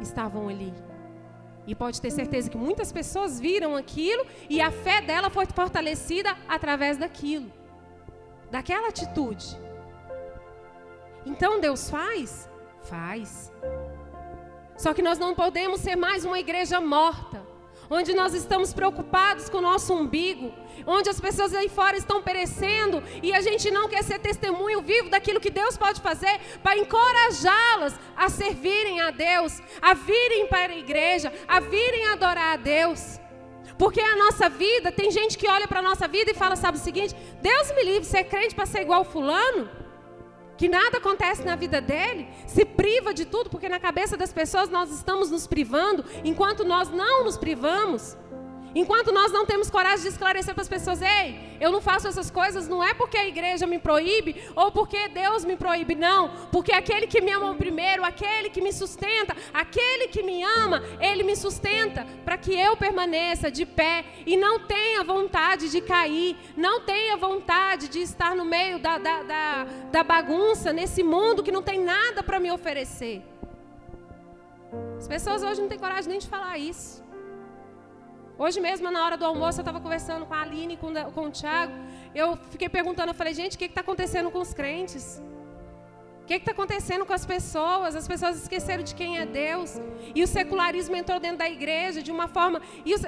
estavam ali. E pode ter certeza que muitas pessoas viram aquilo e a fé dela foi fortalecida através daquilo, daquela atitude. Então Deus faz? Faz. Só que nós não podemos ser mais uma igreja morta, onde nós estamos preocupados com o nosso umbigo, onde as pessoas aí fora estão perecendo e a gente não quer ser testemunho vivo daquilo que Deus pode fazer para encorajá-las a servirem a Deus, a virem para a igreja, a virem adorar a Deus. Porque a nossa vida, tem gente que olha para a nossa vida e fala, sabe o seguinte, Deus me livre, ser crente para ser igual fulano? Que nada acontece na vida dele, se priva de tudo, porque na cabeça das pessoas nós estamos nos privando, enquanto nós não nos privamos. Enquanto nós não temos coragem de esclarecer para as pessoas, ei, eu não faço essas coisas, não é porque a igreja me proíbe ou porque Deus me proíbe, não. Porque aquele que me ama primeiro, aquele que me sustenta, aquele que me ama, ele me sustenta para que eu permaneça de pé e não tenha vontade de cair, não tenha vontade de estar no meio da, da, da, da bagunça, nesse mundo que não tem nada para me oferecer. As pessoas hoje não têm coragem nem de falar isso. Hoje mesmo, na hora do almoço, eu estava conversando com a Aline e com, com o Tiago. Eu fiquei perguntando, eu falei, gente, o que está acontecendo com os crentes? O que está acontecendo com as pessoas? As pessoas esqueceram de quem é Deus. E o secularismo entrou dentro da igreja de uma forma. E o,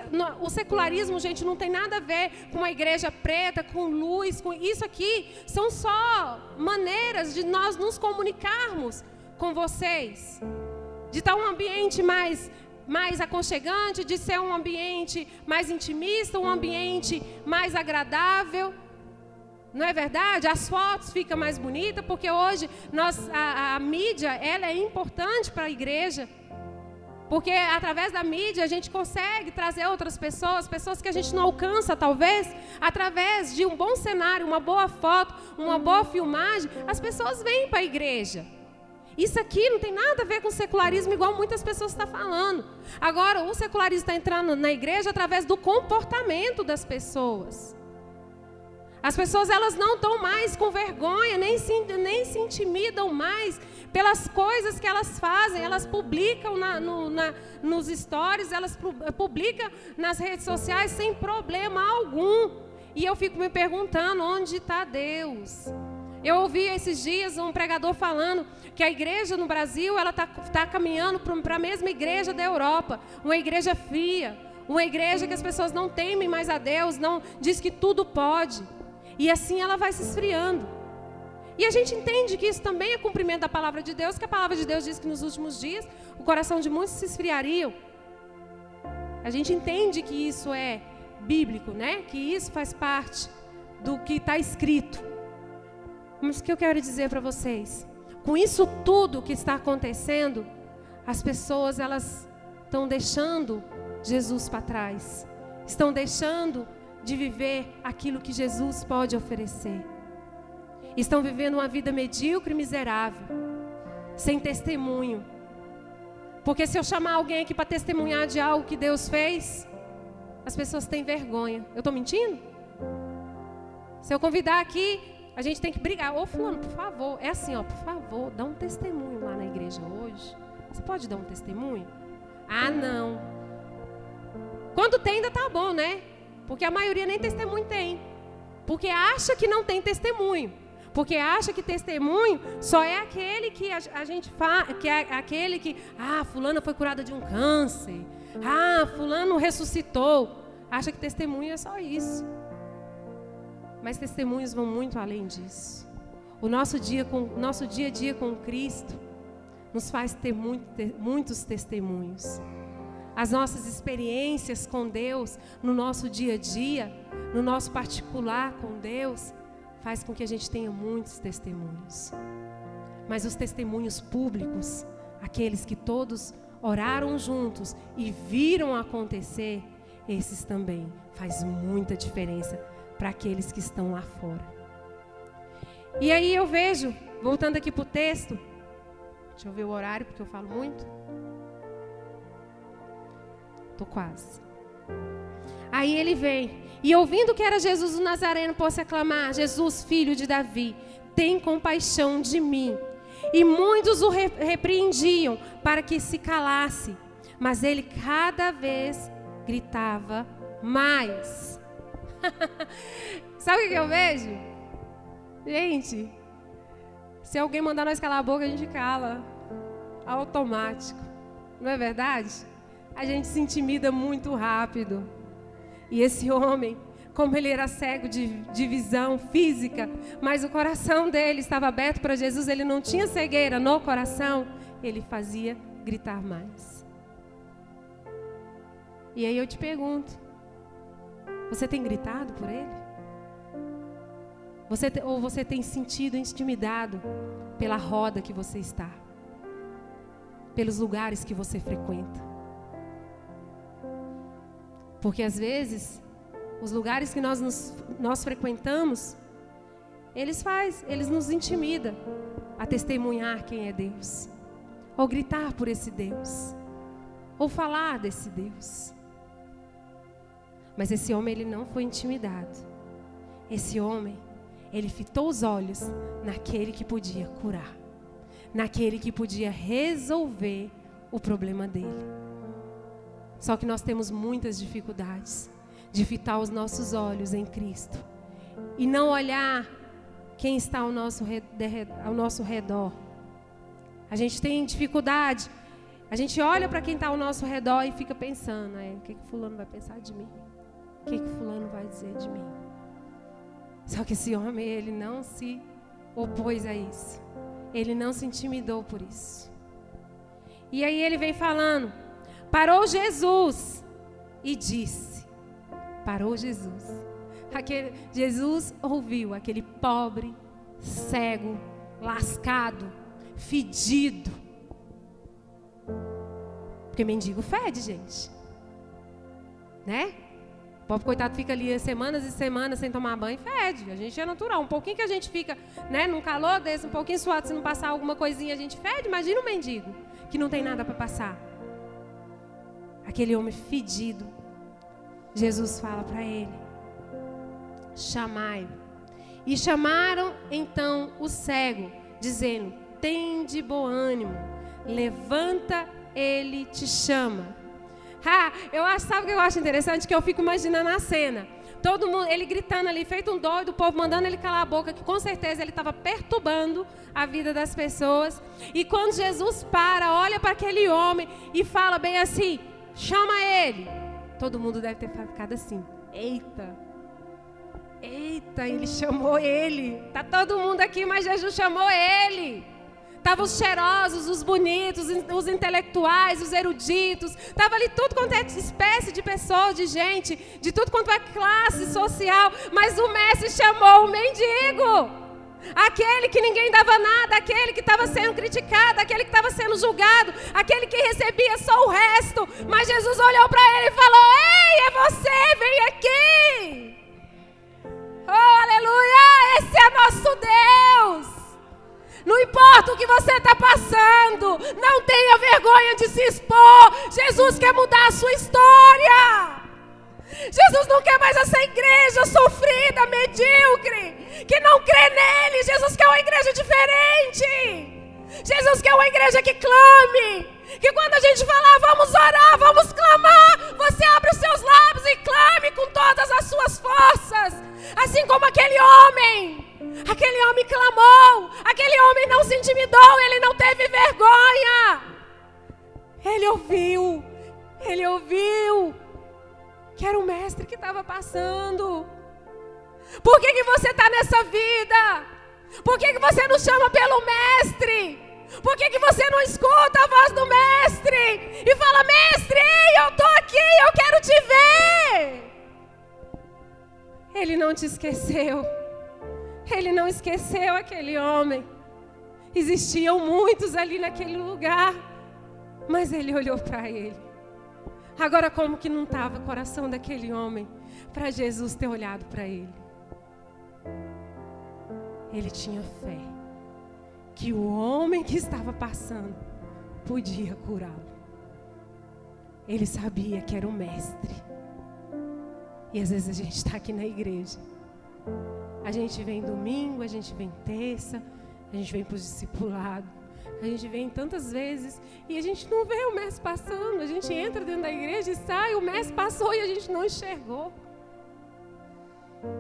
o, secularismo, gente, não tem nada a ver com uma igreja preta, com luz, com isso aqui. São só maneiras de nós nos comunicarmos com vocês. De estar um ambiente mais mais aconchegante, de ser um ambiente mais intimista, um ambiente mais agradável. Não é verdade? As fotos ficam mais bonitas, porque hoje nós, a, a mídia ela é importante para a igreja. Porque através da mídia a gente consegue trazer outras pessoas, pessoas que a gente não alcança, talvez, através de um bom cenário, uma boa foto, uma boa filmagem, as pessoas vêm para a igreja. Isso aqui não tem nada a ver com secularismo, igual muitas pessoas estão falando. Agora, o secularismo está entrando na igreja através do comportamento das pessoas. As pessoas elas não estão mais com vergonha, nem se, nem se intimidam mais pelas coisas que elas fazem. Elas publicam na, no, na, nos stories, elas publicam nas redes sociais sem problema algum. E eu fico me perguntando: onde está Deus? Eu ouvi esses dias um pregador falando que a igreja no Brasil ela está tá caminhando para a mesma igreja da Europa, uma igreja fria, uma igreja que as pessoas não temem mais a Deus, não diz que tudo pode, e assim ela vai se esfriando. E a gente entende que isso também é cumprimento da palavra de Deus, que a palavra de Deus diz que nos últimos dias o coração de muitos se esfriariam. A gente entende que isso é bíblico, né? Que isso faz parte do que está escrito. Mas o que eu quero dizer para vocês? Com isso tudo que está acontecendo, as pessoas elas estão deixando Jesus para trás. Estão deixando de viver aquilo que Jesus pode oferecer. Estão vivendo uma vida medíocre e miserável, sem testemunho. Porque se eu chamar alguém aqui para testemunhar de algo que Deus fez, as pessoas têm vergonha. Eu estou mentindo? Se eu convidar aqui a gente tem que brigar. Ô, fulano, por favor. É assim, ó, por favor, dá um testemunho lá na igreja hoje. Você pode dar um testemunho? Ah, não. Quando tem, ainda tá bom, né? Porque a maioria nem testemunho tem. Porque acha que não tem testemunho. Porque acha que testemunho só é aquele que a, a gente faz, que é aquele que, ah, fulana foi curada de um câncer. Ah, fulano ressuscitou. Acha que testemunho é só isso. Mas testemunhos vão muito além disso. O nosso dia, com, nosso dia a dia com Cristo nos faz ter, muito, ter muitos testemunhos. As nossas experiências com Deus no nosso dia a dia, no nosso particular com Deus, faz com que a gente tenha muitos testemunhos. Mas os testemunhos públicos, aqueles que todos oraram juntos e viram acontecer, esses também faz muita diferença para aqueles que estão lá fora. E aí eu vejo, voltando aqui para o texto, deixa eu ver o horário, porque eu falo muito. Estou quase. Aí ele vem, e ouvindo que era Jesus o Nazareno, pôs-se a clamar: Jesus, filho de Davi, tem compaixão de mim. E muitos o repreendiam para que se calasse, mas ele cada vez gritava mais. [laughs] Sabe o que eu vejo? Gente, se alguém mandar nós calar a boca, a gente cala. Automático. Não é verdade? A gente se intimida muito rápido. E esse homem, como ele era cego de, de visão física, mas o coração dele estava aberto para Jesus, ele não tinha cegueira no coração, ele fazia gritar mais. E aí eu te pergunto: você tem gritado por ele? Você, ou você tem sentido intimidado pela roda que você está, pelos lugares que você frequenta. Porque às vezes, os lugares que nós, nos, nós frequentamos, eles faz, eles nos intimida a testemunhar quem é Deus, ou gritar por esse Deus, ou falar desse Deus. Mas esse homem ele não foi intimidado. Esse homem ele fitou os olhos naquele que podia curar, naquele que podia resolver o problema dele. Só que nós temos muitas dificuldades de fitar os nossos olhos em Cristo e não olhar quem está ao nosso, ao nosso redor. A gente tem dificuldade, a gente olha para quem está ao nosso redor e fica pensando: o que, que Fulano vai pensar de mim? O que, que Fulano vai dizer de mim? Só que esse homem, ele não se opôs a isso. Ele não se intimidou por isso. E aí ele vem falando: parou Jesus e disse: parou Jesus. Aquele, Jesus ouviu aquele pobre, cego, lascado, fedido. Porque mendigo fede, gente. Né? O pobre coitado fica ali semanas e semanas sem tomar banho, fede. A gente é natural. Um pouquinho que a gente fica, né, num calor desse, um pouquinho suado, se não passar alguma coisinha, a gente fede. Imagina um mendigo que não tem nada para passar. Aquele homem fedido. Jesus fala para ele: Chamai. E chamaram então o cego, dizendo: Tem de bom ânimo, levanta, ele te chama. Ah, eu acho, sabe o que eu acho interessante? Que eu fico imaginando a cena. Todo mundo, ele gritando ali, feito um doido, o povo mandando ele calar a boca, que com certeza ele estava perturbando a vida das pessoas. E quando Jesus para, olha para aquele homem e fala bem assim: chama ele. Todo mundo deve ter ficado assim: eita, eita, ele chamou ele. Tá todo mundo aqui, mas Jesus chamou ele. Estavam os cheirosos, os bonitos, os intelectuais, os eruditos. Estava ali tudo quanto é espécie de pessoas, de gente, de tudo quanto é classe social. Mas o mestre chamou o mendigo. Aquele que ninguém dava nada, aquele que estava sendo criticado, aquele que estava sendo julgado, aquele que recebia só o resto. Mas Jesus olhou para ele e falou: Ei, é você, vem aqui. Oh, aleluia! Esse é nosso Deus. Não importa o que você está passando, não tenha vergonha de se expor. Jesus quer mudar a sua história. Jesus não quer mais essa igreja sofrida, medíocre, que não crê nele. Jesus quer uma igreja diferente. Jesus quer uma igreja que clame. Que quando a gente falar, vamos orar, vamos clamar, você abre os seus lábios e clame com todas as suas forças. Assim como aquele homem Aquele homem clamou, se intimidou, ele não teve vergonha. Ele ouviu, ele ouviu que era o mestre que estava passando. Por que, que você está nessa vida? Por que, que você não chama pelo mestre? Por que, que você não escuta a voz do mestre? E fala, mestre, eu estou aqui, eu quero te ver. Ele não te esqueceu. Ele não esqueceu aquele homem. Existiam muitos ali naquele lugar, mas ele olhou para ele. Agora, como que não estava o coração daquele homem para Jesus ter olhado para ele? Ele tinha fé que o homem que estava passando podia curá-lo. Ele sabia que era o mestre. E às vezes a gente está aqui na igreja a gente vem domingo, a gente vem terça, a gente vem para o discipulado. A gente vem tantas vezes e a gente não vê o mês passando. A gente entra dentro da igreja e sai, o mês passou e a gente não enxergou.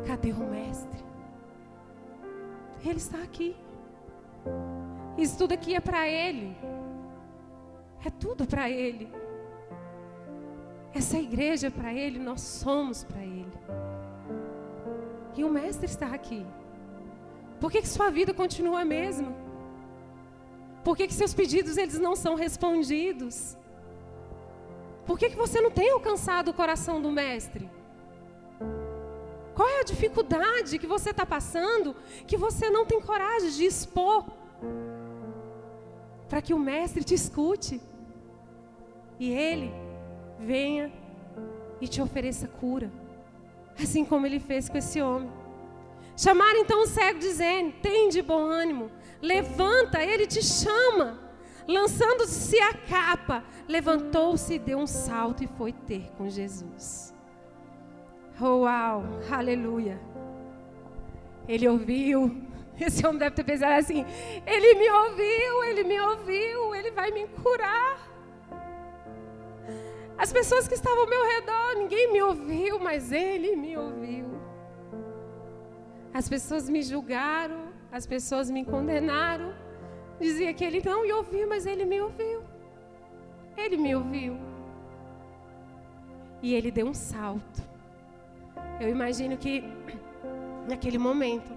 Cadê o mestre? Ele está aqui. Isso tudo aqui é para ele. É tudo para ele. Essa igreja é para ele, nós somos para ele. E o mestre está aqui. Por que, que sua vida continua a mesma? Por que, que seus pedidos eles não são respondidos? Por que, que você não tem alcançado o coração do mestre? Qual é a dificuldade que você está passando que você não tem coragem de expor para que o mestre te escute e ele venha e te ofereça cura, assim como ele fez com esse homem. Chamaram então o cego, dizendo: Tem de bom ânimo, levanta, ele te chama. Lançando-se a capa, levantou-se, deu um salto e foi ter com Jesus. Oh, uau, aleluia. Ele ouviu. Esse homem deve ter pensado assim: Ele me ouviu, ele me ouviu, ele vai me curar. As pessoas que estavam ao meu redor, ninguém me ouviu, mas ele me ouviu. As pessoas me julgaram, as pessoas me condenaram. Dizia que ele não me ouviu, mas ele me ouviu. Ele me ouviu. E ele deu um salto. Eu imagino que [clears throat] naquele momento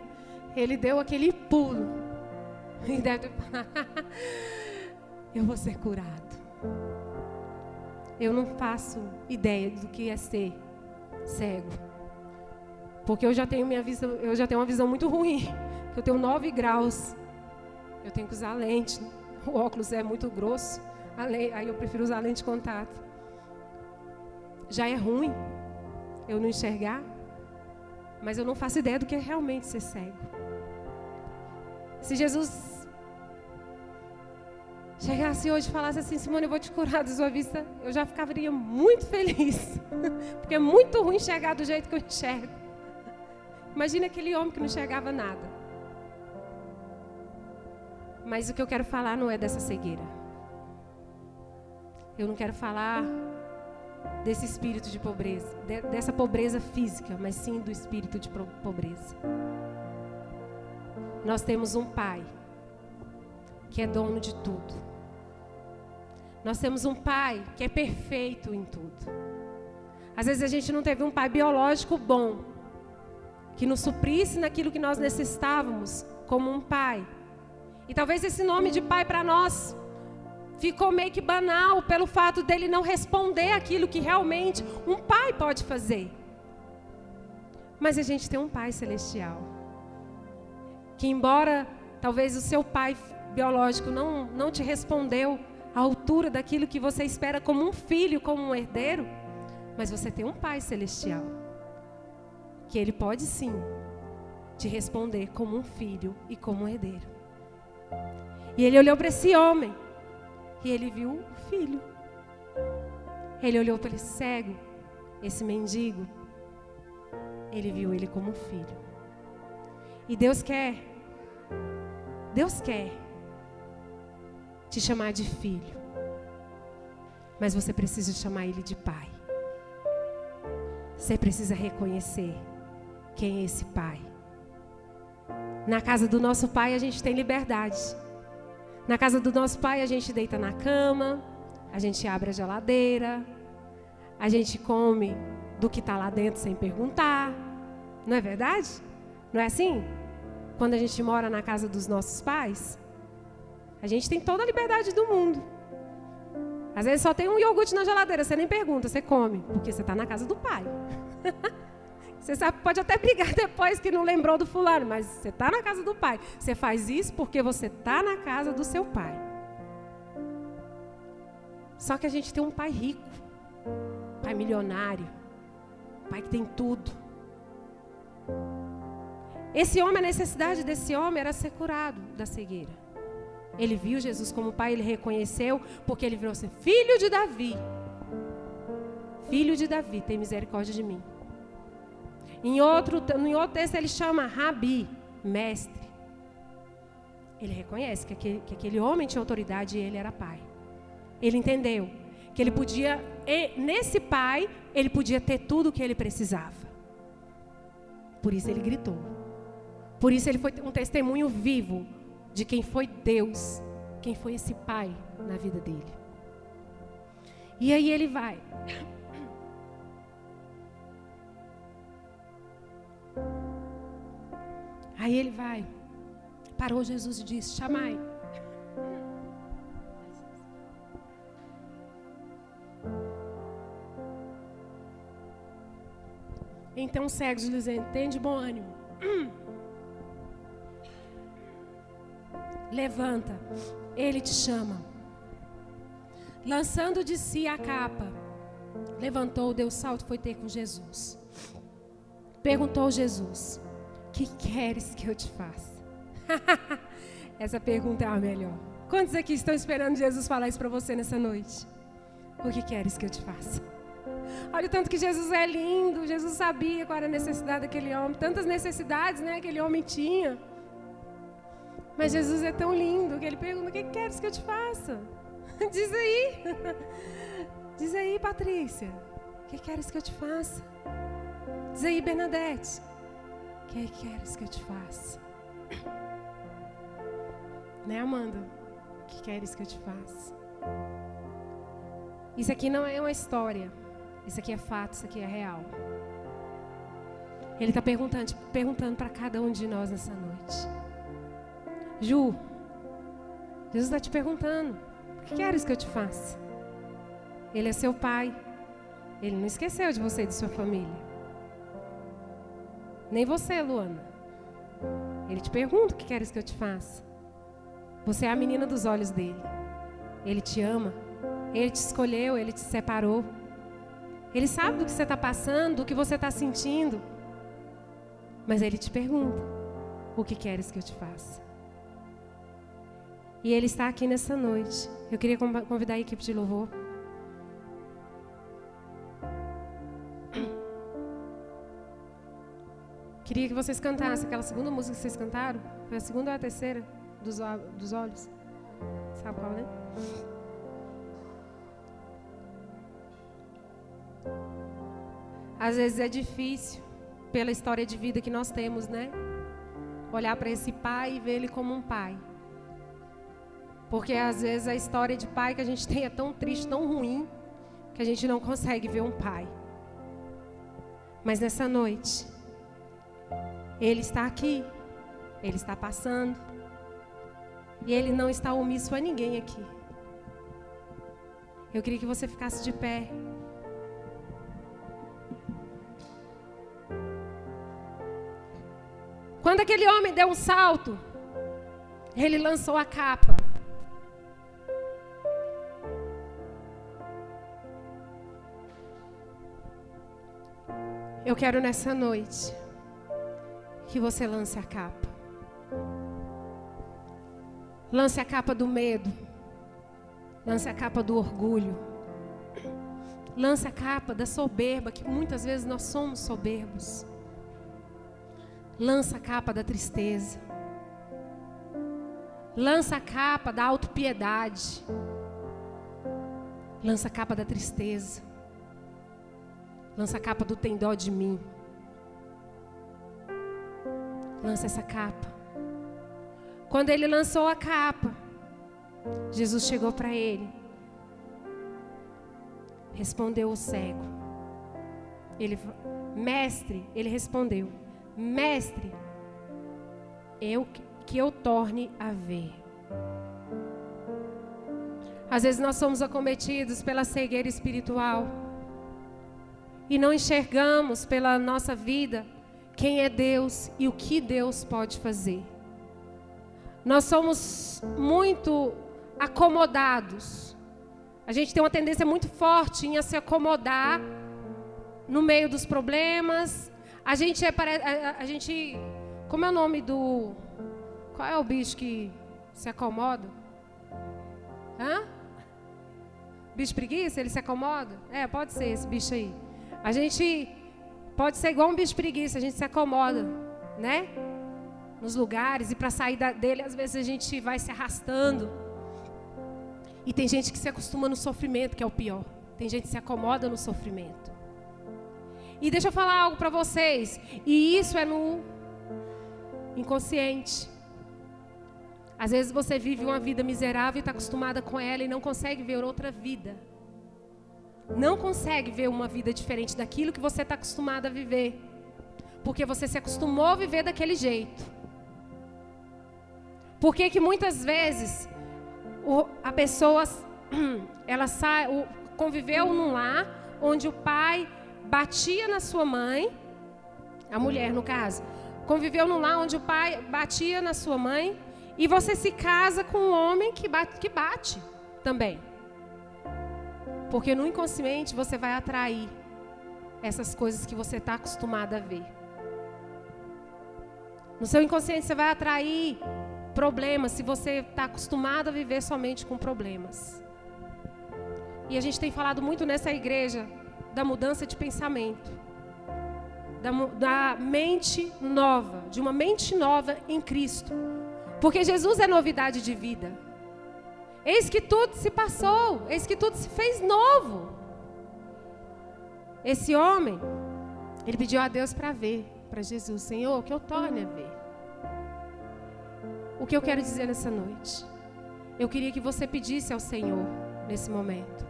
ele deu aquele pulo. E deve falar: [laughs] Eu vou ser curado. Eu não faço ideia do que é ser cego. Porque eu já tenho minha visão, eu já tenho uma visão muito ruim. Eu tenho 9 graus. Eu tenho que usar lente. O óculos é muito grosso. Aí eu prefiro usar lente de contato. Já é ruim eu não enxergar. Mas eu não faço ideia do que é realmente ser cego. Se Jesus chegasse hoje e falasse assim, Simone, eu vou te curar da sua vista, eu já ficaria muito feliz. [laughs] Porque é muito ruim enxergar do jeito que eu enxergo. Imagina aquele homem que não enxergava nada. Mas o que eu quero falar não é dessa cegueira. Eu não quero falar desse espírito de pobreza, dessa pobreza física, mas sim do espírito de pobreza. Nós temos um pai que é dono de tudo. Nós temos um pai que é perfeito em tudo. Às vezes a gente não teve um pai biológico bom, que nos suprisse naquilo que nós necessitávamos, como um pai. E talvez esse nome de pai para nós ficou meio que banal pelo fato dele não responder aquilo que realmente um pai pode fazer. Mas a gente tem um pai celestial. Que embora talvez o seu pai biológico não, não te respondeu à altura daquilo que você espera como um filho, como um herdeiro, mas você tem um Pai celestial que ele pode sim te responder como um filho e como um herdeiro. E ele olhou para esse homem e ele viu o filho. Ele olhou para esse cego, esse mendigo. Ele viu ele como um filho. E Deus quer, Deus quer te chamar de filho. Mas você precisa chamar ele de pai. Você precisa reconhecer quem é esse pai. Na casa do nosso pai a gente tem liberdade. Na casa do nosso pai a gente deita na cama, a gente abre a geladeira, a gente come do que está lá dentro sem perguntar. Não é verdade? Não é assim? Quando a gente mora na casa dos nossos pais, a gente tem toda a liberdade do mundo. Às vezes só tem um iogurte na geladeira, você nem pergunta, você come, porque você está na casa do pai. [laughs] você sabe, pode até [laughs] brigar depois que não lembrou do fulano, mas você está na casa do pai. Você faz isso porque você está na casa do seu pai. Só que a gente tem um pai rico, pai milionário, pai que tem tudo. Esse homem, a necessidade desse homem era ser curado da cegueira. Ele viu Jesus como pai, ele reconheceu, porque ele virou assim: Filho de Davi. Filho de Davi, tem misericórdia de mim. Em outro, em outro texto ele chama Rabi, mestre. Ele reconhece que aquele, que aquele homem tinha autoridade e ele era pai. Ele entendeu que ele podia, nesse pai, ele podia ter tudo o que ele precisava. Por isso ele gritou. Por isso ele foi um testemunho vivo de quem foi Deus, quem foi esse pai na vida dele. E aí ele vai. Aí ele vai. Parou Jesus e disse: Chamai. Então tem um cego dizendo: tem de bom ânimo. [clears throat] Levanta, ele te chama. Lançando de si a capa, levantou, deu salto e foi ter com Jesus. Perguntou Jesus: Que queres que eu te faça? [laughs] Essa pergunta é a melhor. Quantos aqui estão esperando Jesus falar isso para você nessa noite? O que queres que eu te faça? Olha o tanto que Jesus é lindo. Jesus sabia qual era a necessidade daquele homem. Tantas necessidades, né? Aquele homem tinha. Mas Jesus é tão lindo que ele pergunta: O que queres que eu te faça? [laughs] Diz aí. [laughs] Diz aí, Patrícia. O que queres que eu te faça? Diz aí, Bernadette. Que queres que eu te faça? Né, Amanda? O que queres que eu te faça? Isso aqui não é uma história. Isso aqui é fato, isso aqui é real. Ele está perguntando, perguntando para cada um de nós nessa noite. Ju, Jesus está te perguntando: o que queres que eu te faça? Ele é seu pai. Ele não esqueceu de você e de sua família. Nem você, Luana. Ele te pergunta o que queres que eu te faça. Você é a menina dos olhos dele. Ele te ama. Ele te escolheu, ele te separou. Ele sabe do que você está passando, do que você está sentindo. Mas ele te pergunta: o que queres que eu te faça? E ele está aqui nessa noite. Eu queria convidar a equipe de louvor. Queria que vocês cantassem aquela segunda música que vocês cantaram. Foi a segunda ou a terceira dos, dos olhos? Sabe qual, né? Às vezes é difícil, pela história de vida que nós temos, né? Olhar para esse pai e ver ele como um pai. Porque às vezes a história de pai que a gente tem é tão triste, tão ruim, que a gente não consegue ver um pai. Mas nessa noite, ele está aqui, ele está passando, e ele não está omisso a ninguém aqui. Eu queria que você ficasse de pé. Quando aquele homem deu um salto, ele lançou a capa. Eu quero nessa noite que você lance a capa. Lance a capa do medo. Lance a capa do orgulho. Lance a capa da soberba, que muitas vezes nós somos soberbos. Lança a capa da tristeza. Lança a capa da autopiedade. Lança a capa da tristeza. Lança a capa do tem dó de mim. Lança essa capa. Quando ele lançou a capa, Jesus chegou para ele. Respondeu o cego. Ele, mestre, ele respondeu: Mestre, eu que eu torne a ver. Às vezes nós somos acometidos pela cegueira espiritual e não enxergamos pela nossa vida quem é Deus e o que Deus pode fazer. Nós somos muito acomodados. A gente tem uma tendência muito forte em se acomodar no meio dos problemas. A gente é a, a gente como é o nome do qual é o bicho que se acomoda? Hã? Bicho preguiça, ele se acomoda? É, pode ser esse bicho aí. A gente Pode ser igual um bicho preguiça, a gente se acomoda, né? Nos lugares, e para sair dele, às vezes a gente vai se arrastando. E tem gente que se acostuma no sofrimento, que é o pior. Tem gente que se acomoda no sofrimento. E deixa eu falar algo para vocês. E isso é no inconsciente. Às vezes você vive uma vida miserável e está acostumada com ela e não consegue ver outra vida não consegue ver uma vida diferente daquilo que você está acostumado a viver. Porque você se acostumou a viver daquele jeito. Porque que muitas vezes o, a pessoa [clears throat] ela sai, o, conviveu num lar onde o pai batia na sua mãe a mulher no caso, conviveu num lar onde o pai batia na sua mãe e você se casa com um homem que bate, que bate também. Porque no inconsciente você vai atrair essas coisas que você está acostumado a ver. No seu inconsciente você vai atrair problemas se você está acostumado a viver somente com problemas. E a gente tem falado muito nessa igreja da mudança de pensamento, da, da mente nova, de uma mente nova em Cristo. Porque Jesus é novidade de vida. Eis que tudo se passou, eis que tudo se fez novo. Esse homem, ele pediu a Deus para ver, para Jesus, Senhor, que eu torne a ver. O que eu quero dizer nessa noite? Eu queria que você pedisse ao Senhor nesse momento,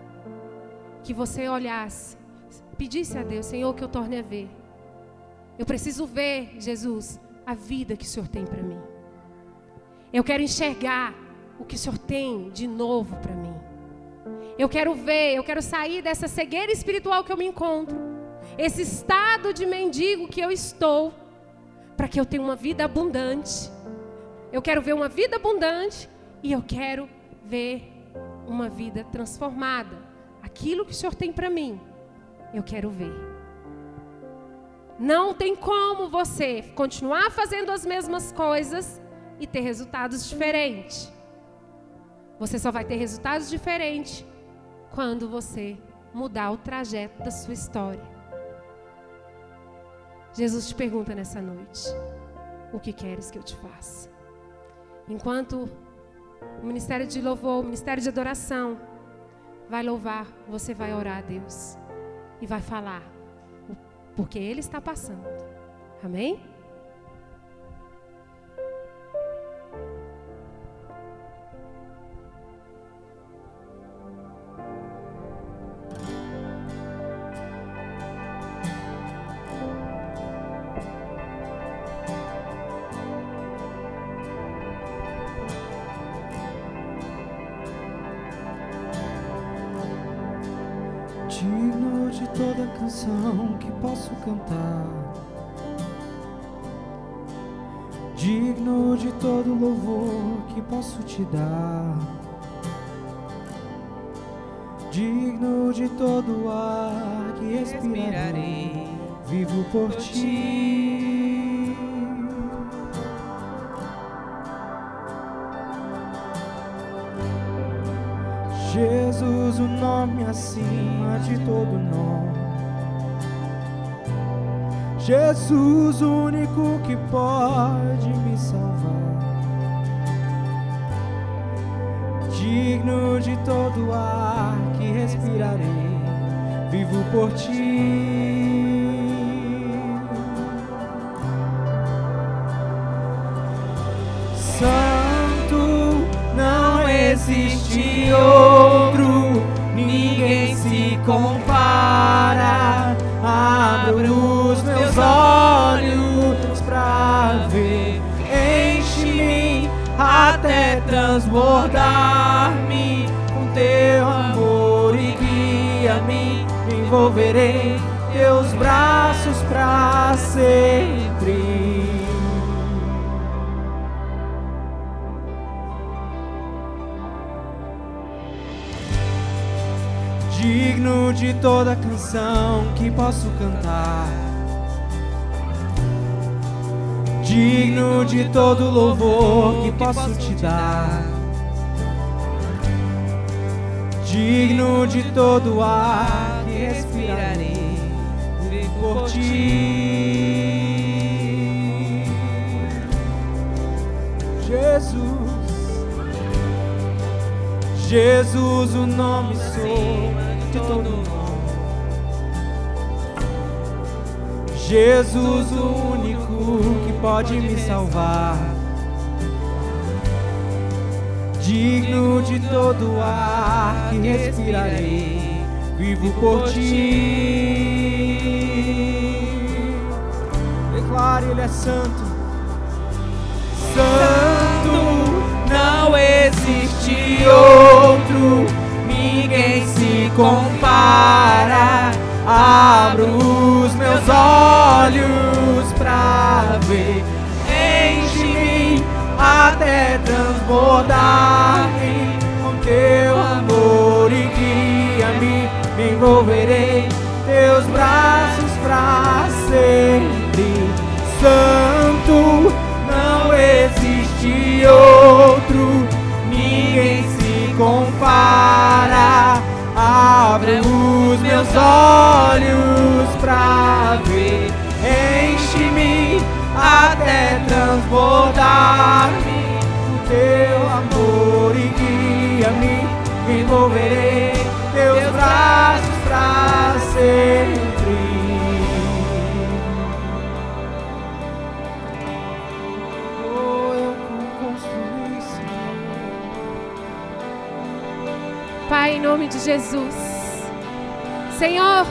que você olhasse, pedisse a Deus, Senhor, que eu torne a ver. Eu preciso ver, Jesus, a vida que o Senhor tem para mim. Eu quero enxergar o que o Senhor tem de novo para mim. Eu quero ver, eu quero sair dessa cegueira espiritual que eu me encontro, esse estado de mendigo que eu estou, para que eu tenha uma vida abundante. Eu quero ver uma vida abundante e eu quero ver uma vida transformada. Aquilo que o Senhor tem para mim, eu quero ver. Não tem como você continuar fazendo as mesmas coisas e ter resultados diferentes. Você só vai ter resultados diferentes quando você mudar o trajeto da sua história. Jesus te pergunta nessa noite: O que queres que eu te faça? Enquanto o ministério de louvor, o ministério de adoração vai louvar, você vai orar a Deus e vai falar, porque Ele está passando. Amém? Cantar. Digno de todo louvor que posso te dar. Digno de todo ar que respirarei. Vivo por ti. Jesus, o nome acima de todo nome. Jesus, o único que pode me salvar. Digno de todo ar que respirarei, vivo por ti. Santo, não existe outro, transbordar-me com teu amor e guia-me. Me envolverei teus braços pra sempre. digno de toda canção que posso cantar, digno de todo louvor que posso te dar, digno de todo ar que respirarei por ti, Jesus. Jesus, o nome sobre de todo nome. Jesus, o único que pode me salvar. Digno de todo ar que respirarei, vivo por ti. Declare, Ele é santo. Santo, não existe outro ninguém se compara. Abro os meus olhos pra ver. Até transbordar-me com teu amor e guia-me. Me envolverei teus braços pra sempre. Santo, não existe outro, ninguém se compara. Abro os meus olhos pra ver, enche-me até transbordar-me envolverei teus braços pra sempre. Oh, eu construí, Pai, em nome de Jesus. Senhor,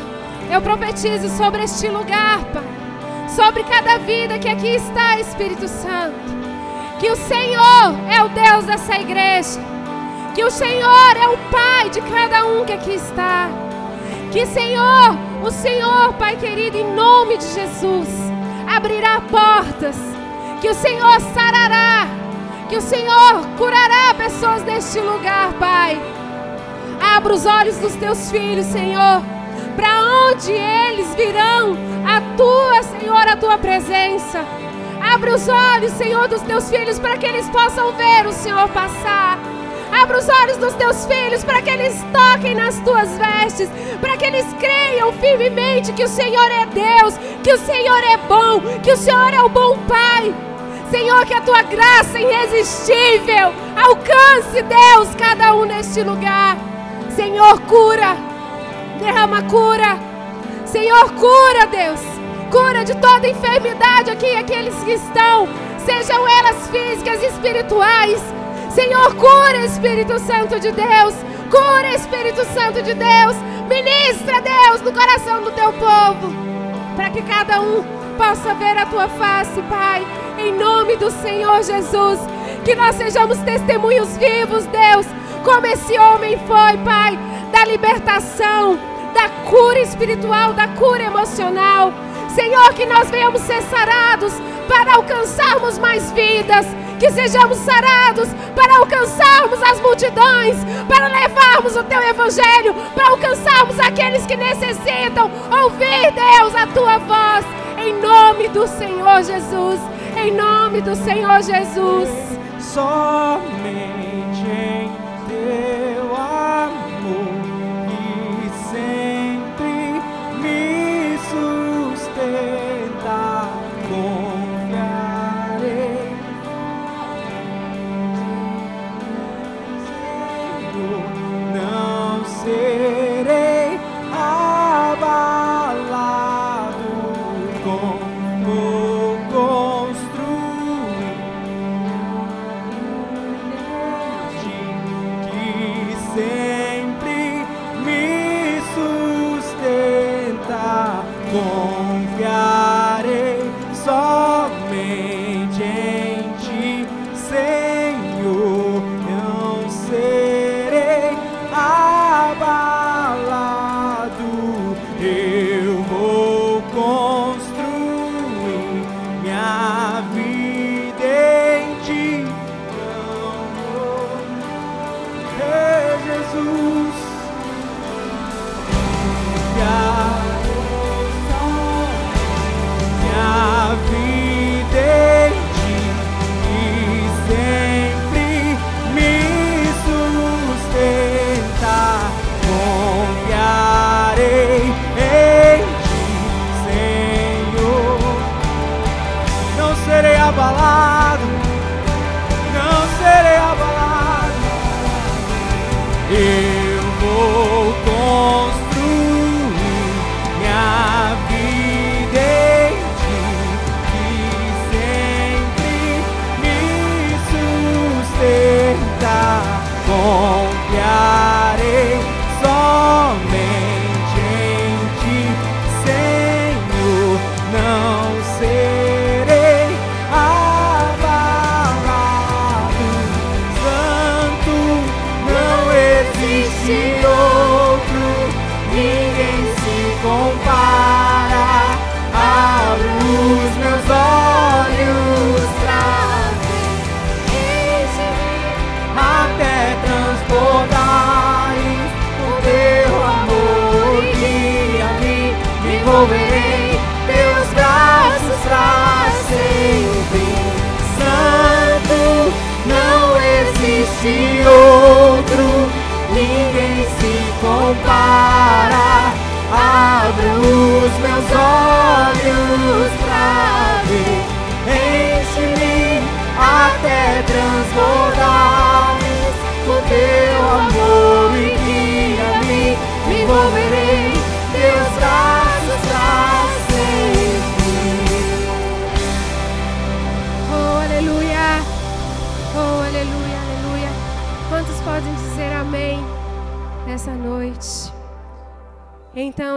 eu profetizo sobre este lugar, Pai. Sobre cada vida que aqui está, Espírito Santo. Que o Senhor é o Deus dessa igreja. Que o Senhor é o Pai de cada um que aqui está. Que, Senhor, o Senhor, Pai querido, em nome de Jesus, abrirá portas. Que o Senhor sarará. Que o Senhor curará pessoas neste lugar, Pai. Abra os olhos dos teus filhos, Senhor, para onde eles virão a tua, Senhor, a tua presença. Abre os olhos, Senhor, dos teus filhos para que eles possam ver o Senhor passar. Abra os olhos dos teus filhos para que eles toquem nas tuas vestes, para que eles creiam firmemente que o Senhor é Deus, que o Senhor é bom, que o Senhor é o bom Pai. Senhor, que a tua graça irresistível alcance, Deus, cada um neste lugar. Senhor, cura, derrama cura. Senhor, cura, Deus. Cura de toda enfermidade aqui, aqueles que estão, sejam elas físicas espirituais. Senhor, cura, Espírito Santo de Deus. Cura, Espírito Santo de Deus. Ministra, Deus, no coração do teu povo, para que cada um possa ver a tua face, Pai. Em nome do Senhor Jesus, que nós sejamos testemunhos vivos, Deus, como esse homem foi, Pai, da libertação, da cura espiritual, da cura emocional. Senhor, que nós venhamos ser sarados para alcançarmos mais vidas, que sejamos sarados para alcançarmos as multidões, para levarmos o teu evangelho, para alcançarmos aqueles que necessitam ouvir, Deus, a tua voz, em nome do Senhor Jesus, em nome do Senhor Jesus. somente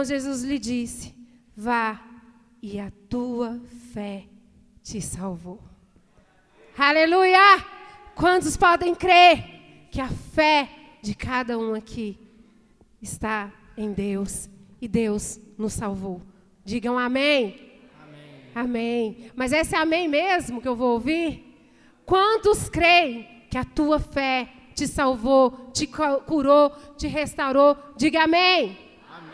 Então Jesus lhe disse: Vá, e a tua fé te salvou. Aleluia! Quantos podem crer que a fé de cada um aqui está em Deus e Deus nos salvou? Digam amém. Amém. amém. Mas esse amém mesmo que eu vou ouvir? Quantos creem que a tua fé te salvou, te curou, te restaurou? Diga amém.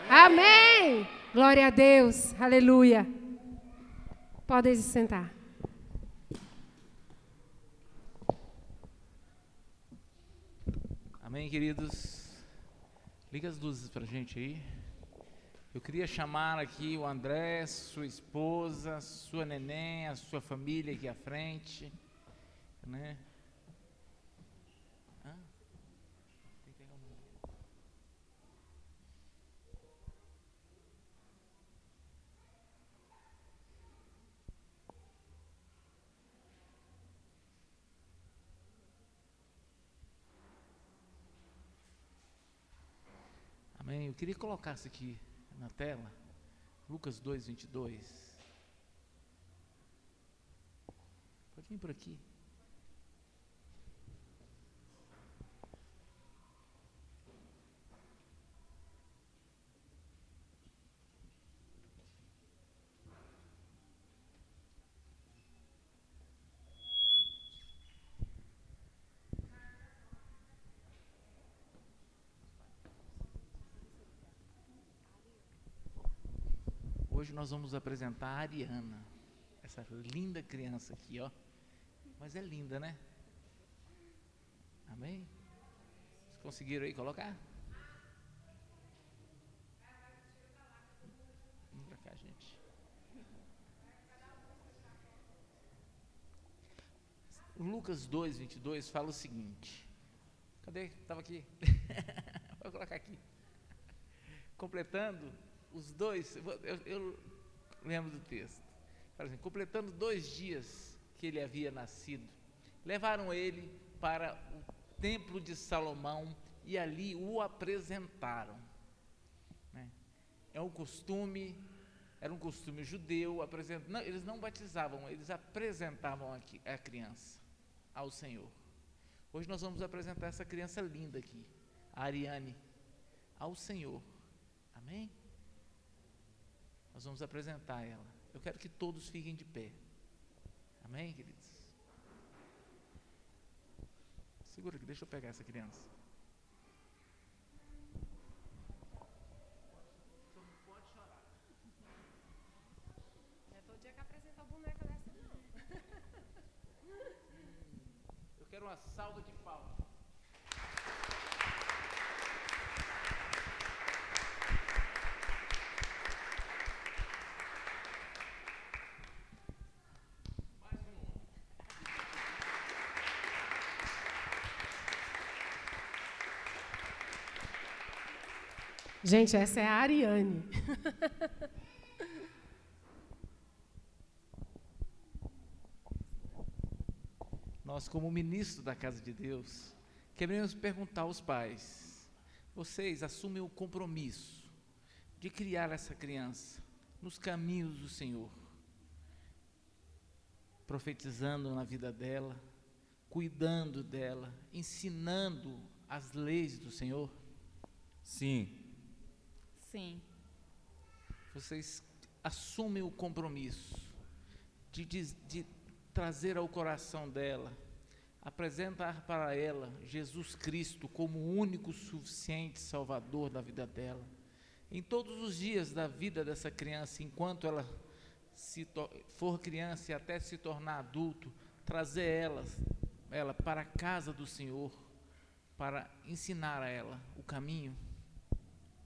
Amém. Glória a Deus. Aleluia. Podem se sentar. Amém, queridos? Liga as luzes para a gente aí. Eu queria chamar aqui o André, sua esposa, sua neném, a sua família aqui à frente, né? Amém. Eu queria colocar isso aqui na tela. Lucas 2, 22. Pode vir por aqui. Hoje nós vamos apresentar a Ariana, essa linda criança aqui, ó. Mas é linda, né? Amém? Vocês conseguiram aí colocar? Vem pra cá, gente. Lucas 2, 22 fala o seguinte. Cadê? Estava aqui. [laughs] Vou colocar aqui. Completando os dois, eu, eu lembro do texto, assim, completando dois dias que ele havia nascido, levaram ele para o templo de Salomão e ali o apresentaram. Né? É um costume, era um costume judeu, não, eles não batizavam, eles apresentavam a, a criança ao Senhor. Hoje nós vamos apresentar essa criança linda aqui, a Ariane, ao Senhor. Amém? Nós vamos apresentar ela. Eu quero que todos fiquem de pé. Amém, queridos? Segura aqui, deixa eu pegar essa criança. pode chorar. É. Eu quero uma salva de palmas. Gente, essa é a Ariane. Nós, como ministro da casa de Deus, queremos perguntar aos pais: vocês assumem o compromisso de criar essa criança nos caminhos do Senhor, profetizando na vida dela, cuidando dela, ensinando as leis do Senhor? Sim. Sim. Vocês assumem o compromisso de, de, de trazer ao coração dela, apresentar para ela Jesus Cristo como o único suficiente Salvador da vida dela. Em todos os dias da vida dessa criança, enquanto ela se for criança e até se tornar adulto, trazer ela, ela para a casa do Senhor, para ensinar a ela o caminho.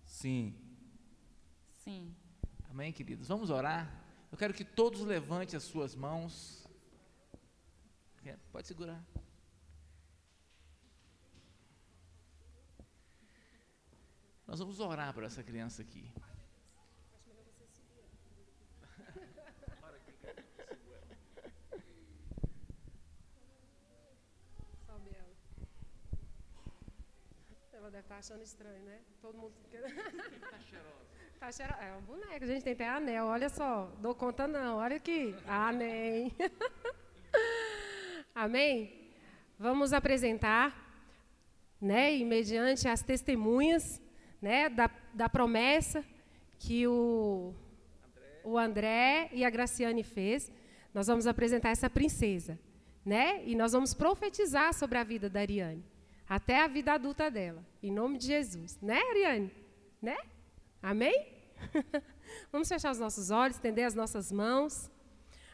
Sim. Sim. Amém, queridos? Vamos orar. Eu quero que todos levantem as suas mãos. É, pode segurar. Nós vamos orar por essa criança aqui. tá achando estranho, né? Todo mundo. tá cheirosa. Tá. É um boneco, a gente tem até anel, olha só. Dou conta não, olha aqui. Amém. [laughs] Amém? Vamos apresentar, né, e mediante as testemunhas, né, da, da promessa que o, o André e a Graciane fez. Nós vamos apresentar essa princesa, né? E nós vamos profetizar sobre a vida da Ariane, até a vida adulta dela, em nome de Jesus, né, Ariane? Né? Amém? [laughs] vamos fechar os nossos olhos, estender as nossas mãos.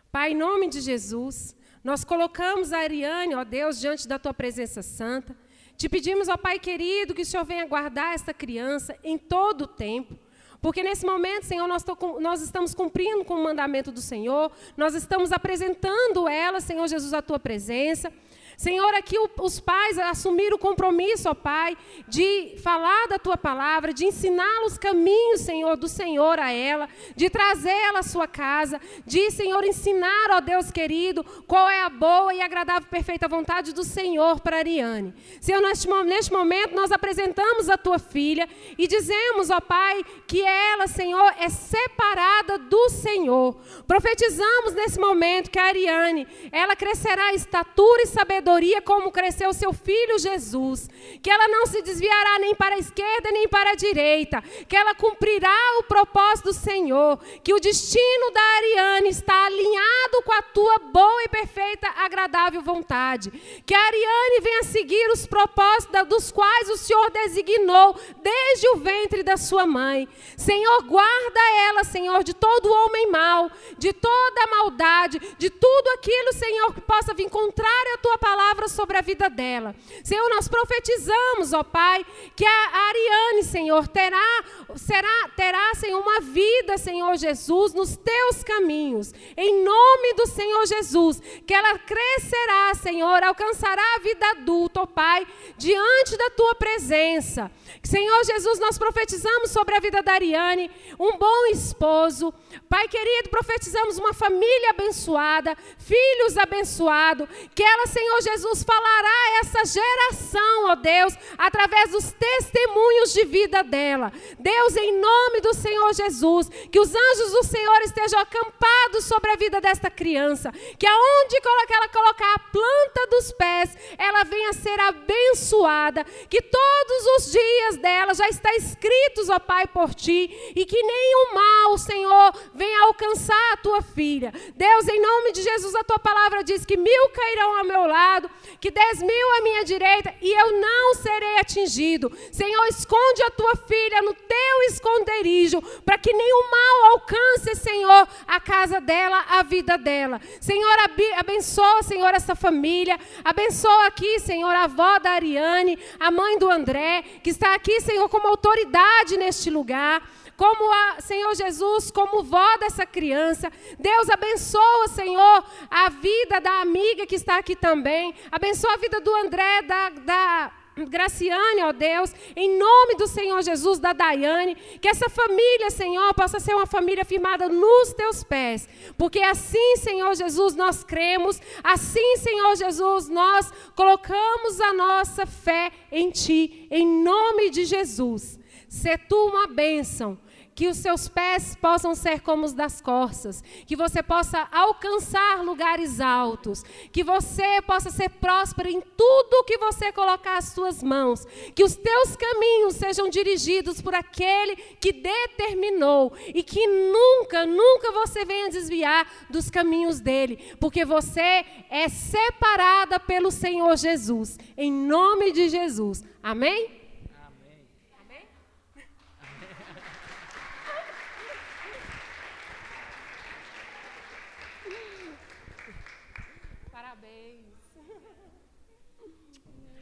Pai, em nome de Jesus, nós colocamos a Ariane, ó Deus, diante da tua presença santa. Te pedimos, ó Pai querido, que o Senhor venha guardar esta criança em todo o tempo. Porque nesse momento, Senhor, nós, nós, estamos cumprindo com o mandamento do Senhor, nós estamos apresentando ela, Senhor Jesus, à tua presença. Senhor, aqui os pais assumiram o compromisso, ó Pai, de falar da tua palavra, de ensinar os caminhos, Senhor, do Senhor a ela, de trazê-la à sua casa, de, Senhor, ensinar, ó Deus querido, qual é a boa e agradável perfeita vontade do Senhor para Ariane. Senhor, neste, neste momento nós apresentamos a tua filha e dizemos, ó Pai, que ela, Senhor, é separada do Senhor. Profetizamos nesse momento que a Ariane, ela crescerá em estatura e sabedoria sabedoria como cresceu seu filho Jesus, que ela não se desviará nem para a esquerda nem para a direita, que ela cumprirá o propósito do Senhor, que o destino da Ariane está alinhado com a tua boa e perfeita, agradável vontade, que a Ariane venha seguir os propósitos dos quais o Senhor designou desde o ventre da sua mãe. Senhor, guarda ela, Senhor, de todo homem mau, de toda maldade, de tudo aquilo, Senhor, que possa vir contrário à tua palavra palavra sobre a vida dela. Senhor, nós profetizamos, ó Pai, que a Ariane, Senhor, terá, será, terá, Senhor, uma vida, Senhor Jesus, nos teus caminhos. Em nome do Senhor Jesus, que ela crescerá, Senhor, alcançará a vida adulta, ó Pai, diante da tua presença. Senhor Jesus, nós profetizamos sobre a vida da Ariane, um bom esposo. Pai querido, profetizamos uma família abençoada, filhos abençoados, que ela, Senhor Jesus falará a essa geração, ó Deus, através dos testemunhos de vida dela. Deus, em nome do Senhor Jesus, que os anjos do Senhor estejam acampados sobre a vida desta criança, que aonde ela colocar a planta dos pés, ela venha ser abençoada, que todos os dias dela já está escritos, ó Pai, por ti, e que nenhum mal, Senhor, venha alcançar a tua filha. Deus, em nome de Jesus, a tua palavra diz que mil cairão ao meu lado lado, que dez mil à minha direita, e eu não serei atingido. Senhor, esconde a tua filha no teu esconderijo, para que nenhum mal alcance, Senhor, a casa dela, a vida dela. Senhor, abençoa, Senhor, essa família. Abençoa aqui, Senhor, a avó da Ariane, a mãe do André, que está aqui, Senhor, como autoridade neste lugar como a Senhor Jesus, como vó dessa criança. Deus abençoa, Senhor, a vida da amiga que está aqui também. Abençoa a vida do André, da, da Graciane, ó Deus, em nome do Senhor Jesus, da Daiane, que essa família, Senhor, possa ser uma família firmada nos teus pés, porque assim, Senhor Jesus, nós cremos, assim, Senhor Jesus, nós colocamos a nossa fé em Ti, em nome de Jesus. Se tu uma bênção que os seus pés possam ser como os das corças, que você possa alcançar lugares altos, que você possa ser próspero em tudo que você colocar as suas mãos, que os teus caminhos sejam dirigidos por aquele que determinou e que nunca, nunca você venha desviar dos caminhos dele, porque você é separada pelo Senhor Jesus, em nome de Jesus. Amém?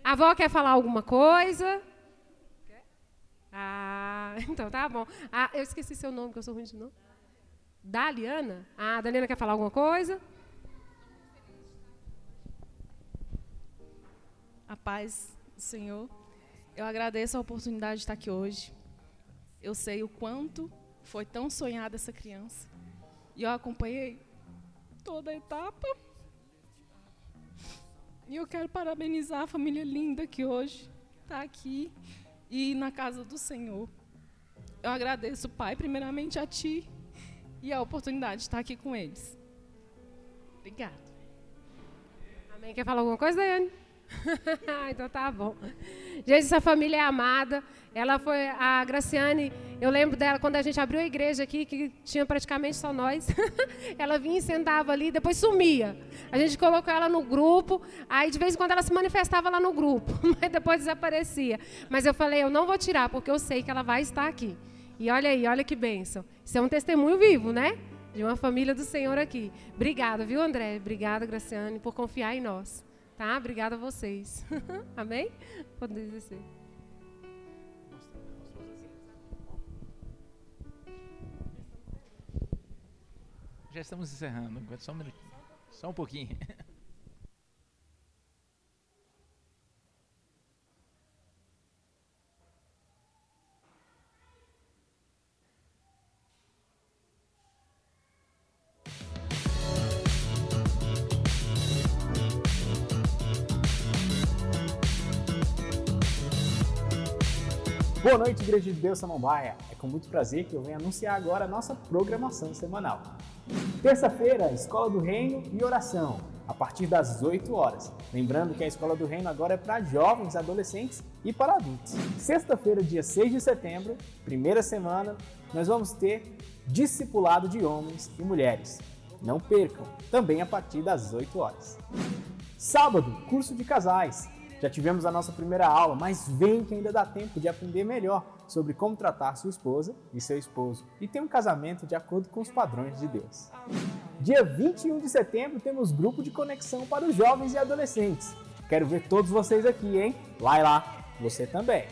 A avó quer falar alguma coisa? Ah, [laughs] então tá bom. Ah, eu esqueci seu nome, que eu sou ruim de nome. Daliana? Ah, a Daliana quer falar alguma coisa? A paz do Senhor. Eu agradeço a oportunidade de estar aqui hoje. Eu sei o quanto foi tão sonhada essa criança. E eu acompanhei toda a etapa. E eu quero parabenizar a família linda que hoje está aqui. e na casa do Senhor. Eu agradeço, Pai, primeiramente a Ti e a oportunidade de estar aqui com eles. Obrigada. Amém. Quer falar alguma coisa, Daiane? [laughs] então tá bom. Gente, essa família é amada. Ela foi a Graciane, eu lembro dela quando a gente abriu a igreja aqui, que tinha praticamente só nós. [laughs] ela vinha e sentava ali, depois sumia. A gente colocou ela no grupo, aí de vez em quando ela se manifestava lá no grupo, [laughs] mas depois desaparecia. Mas eu falei, eu não vou tirar, porque eu sei que ela vai estar aqui. E olha aí, olha que bênção. Isso é um testemunho vivo, né? De uma família do Senhor aqui. Obrigada, viu, André? Obrigada, Graciane, por confiar em nós. Tá? Obrigada a vocês. [laughs] Amém? Pode descer. Já estamos encerrando. Só um. Só um pouquinho. [laughs] Boa noite, Igreja de Deus Samambaia. É com muito prazer que eu venho anunciar agora a nossa programação semanal. Terça-feira, Escola do Reino e Oração, a partir das 8 horas. Lembrando que a Escola do Reino agora é para jovens, adolescentes e para adultos. Sexta-feira, dia 6 de setembro, primeira semana, nós vamos ter discipulado de homens e mulheres. Não percam, também a partir das 8 horas. Sábado, curso de casais. Já tivemos a nossa primeira aula, mas vem que ainda dá tempo de aprender melhor sobre como tratar sua esposa e seu esposo e ter um casamento de acordo com os padrões de Deus. Dia 21 de setembro temos grupo de conexão para os jovens e adolescentes. Quero ver todos vocês aqui, hein? Vai lá, você também.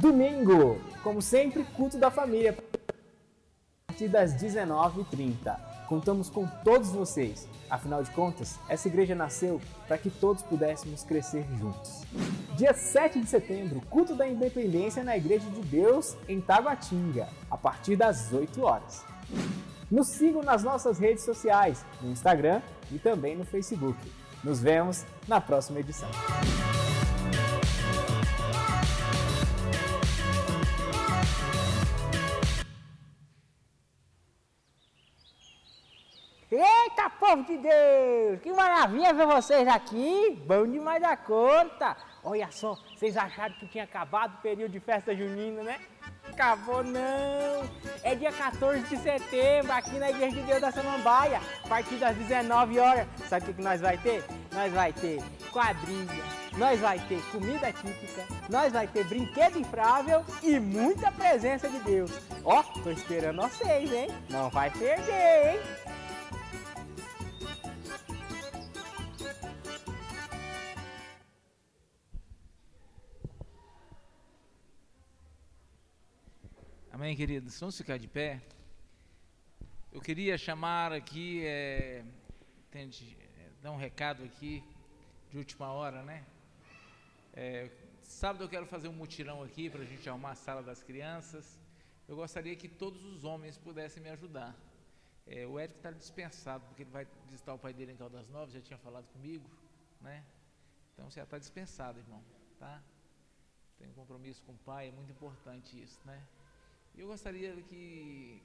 Domingo, como sempre, culto da família a partir das 19h30. Contamos com todos vocês. Afinal de contas, essa igreja nasceu para que todos pudéssemos crescer juntos. Dia 7 de setembro, culto da independência na Igreja de Deus em Taguatinga, a partir das 8 horas. Nos sigam nas nossas redes sociais, no Instagram e também no Facebook. Nos vemos na próxima edição. Eita, povo de Deus! Que maravilha ver vocês aqui! Bom demais da conta! Olha só, vocês acharam que tinha acabado o período de festa junina, né? Acabou não! É dia 14 de setembro, aqui na Igreja de Deus da Samambaia, a partir das 19 horas. Sabe o que nós vai ter? Nós vai ter quadrilha, nós vai ter comida típica, nós vai ter brinquedo infrável e muita presença de Deus. Ó, tô esperando vocês, hein? Não vai perder, hein? Amém, queridos? Vamos ficar de pé. Eu queria chamar aqui, é, é, dar um recado aqui de última hora, né? É, sábado eu quero fazer um mutirão aqui para a gente arrumar a sala das crianças. Eu gostaria que todos os homens pudessem me ajudar. É, o Érico está dispensado, porque ele vai visitar o pai dele em Caldas Novas, já tinha falado comigo, né? Então você já está dispensado, irmão, tá? Tem um compromisso com o pai, é muito importante isso, né? Eu gostaria que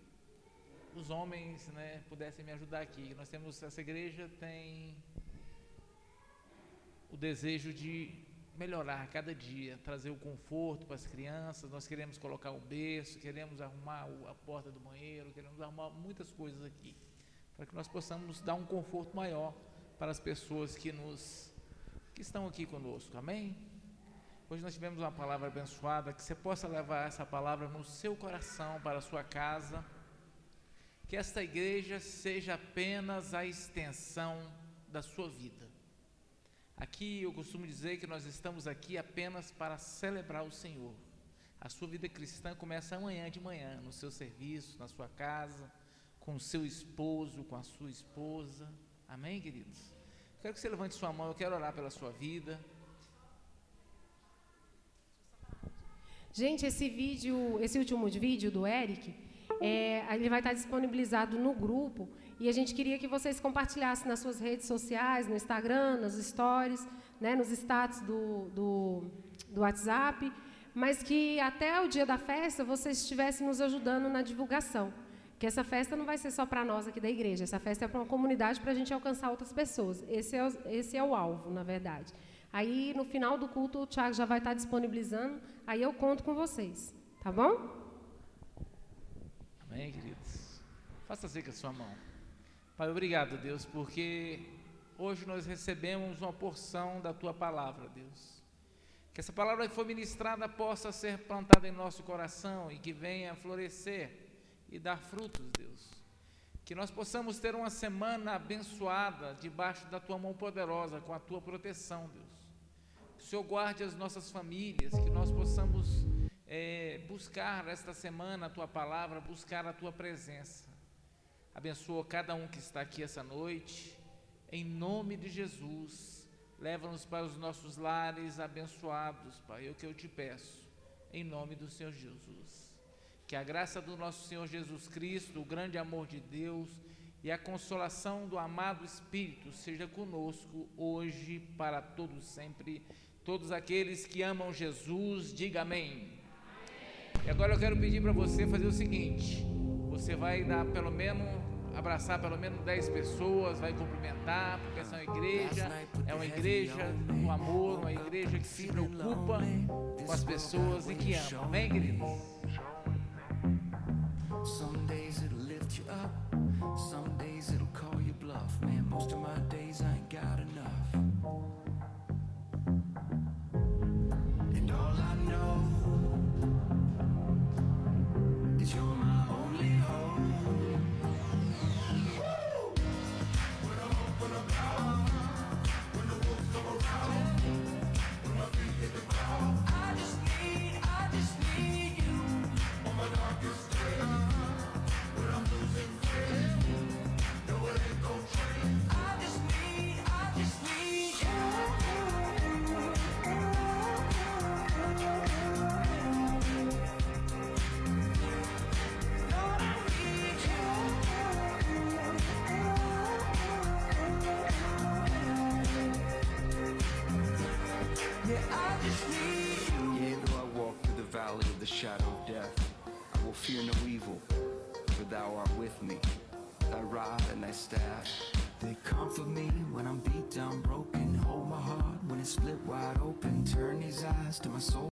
os homens né, pudessem me ajudar aqui. Nós temos, essa igreja tem o desejo de melhorar cada dia, trazer o conforto para as crianças. Nós queremos colocar o berço, queremos arrumar a porta do banheiro, queremos arrumar muitas coisas aqui, para que nós possamos dar um conforto maior para as pessoas que nos que estão aqui conosco. Amém? Hoje nós tivemos uma palavra abençoada, que você possa levar essa palavra no seu coração, para a sua casa. Que esta igreja seja apenas a extensão da sua vida. Aqui eu costumo dizer que nós estamos aqui apenas para celebrar o Senhor. A sua vida cristã começa amanhã de manhã, no seu serviço, na sua casa, com o seu esposo, com a sua esposa. Amém, queridos? Quero que você levante sua mão, eu quero orar pela sua vida. Gente, esse vídeo, esse último vídeo do Eric, é, ele vai estar disponibilizado no grupo e a gente queria que vocês compartilhassem nas suas redes sociais, no Instagram, nos stories, né, nos status do, do, do WhatsApp, mas que até o dia da festa vocês estivessem nos ajudando na divulgação. Que essa festa não vai ser só para nós aqui da igreja, essa festa é para uma comunidade para a gente alcançar outras pessoas. Esse é, esse é o alvo, na verdade. Aí, no final do culto, o Tiago já vai estar disponibilizando, aí eu conto com vocês, tá bom? Amém, queridos? Faça assim com a sua mão. Pai, obrigado, Deus, porque hoje nós recebemos uma porção da tua palavra, Deus. Que essa palavra que foi ministrada possa ser plantada em nosso coração e que venha florescer e dar frutos, Deus. Que nós possamos ter uma semana abençoada debaixo da tua mão poderosa, com a tua proteção, Deus. O Senhor guarde as nossas famílias, que nós possamos é, buscar esta semana a tua palavra, buscar a tua presença. Abençoa cada um que está aqui essa noite, em nome de Jesus. Leva-nos para os nossos lares abençoados, Pai, é o que eu te peço, em nome do Senhor Jesus. Que a graça do nosso Senhor Jesus Cristo, o grande amor de Deus e a consolação do amado Espírito seja conosco hoje, para todos sempre. Todos aqueles que amam Jesus, diga amém. E agora eu quero pedir para você fazer o seguinte: você vai dar pelo menos abraçar pelo menos 10 pessoas, vai cumprimentar, porque essa é uma igreja, é uma igreja do amor, uma igreja que se preocupa com as pessoas e que ama. Amém, queridos? Some days it'll lift you up, some days it'll call you bluff. Man, most of my days I ain't got enough. your mind. will fear no evil, for thou art with me. Thy rod and thy staff, they comfort me when I'm beat down, broken. Hold my heart when it's split wide open. Turn these eyes to my soul.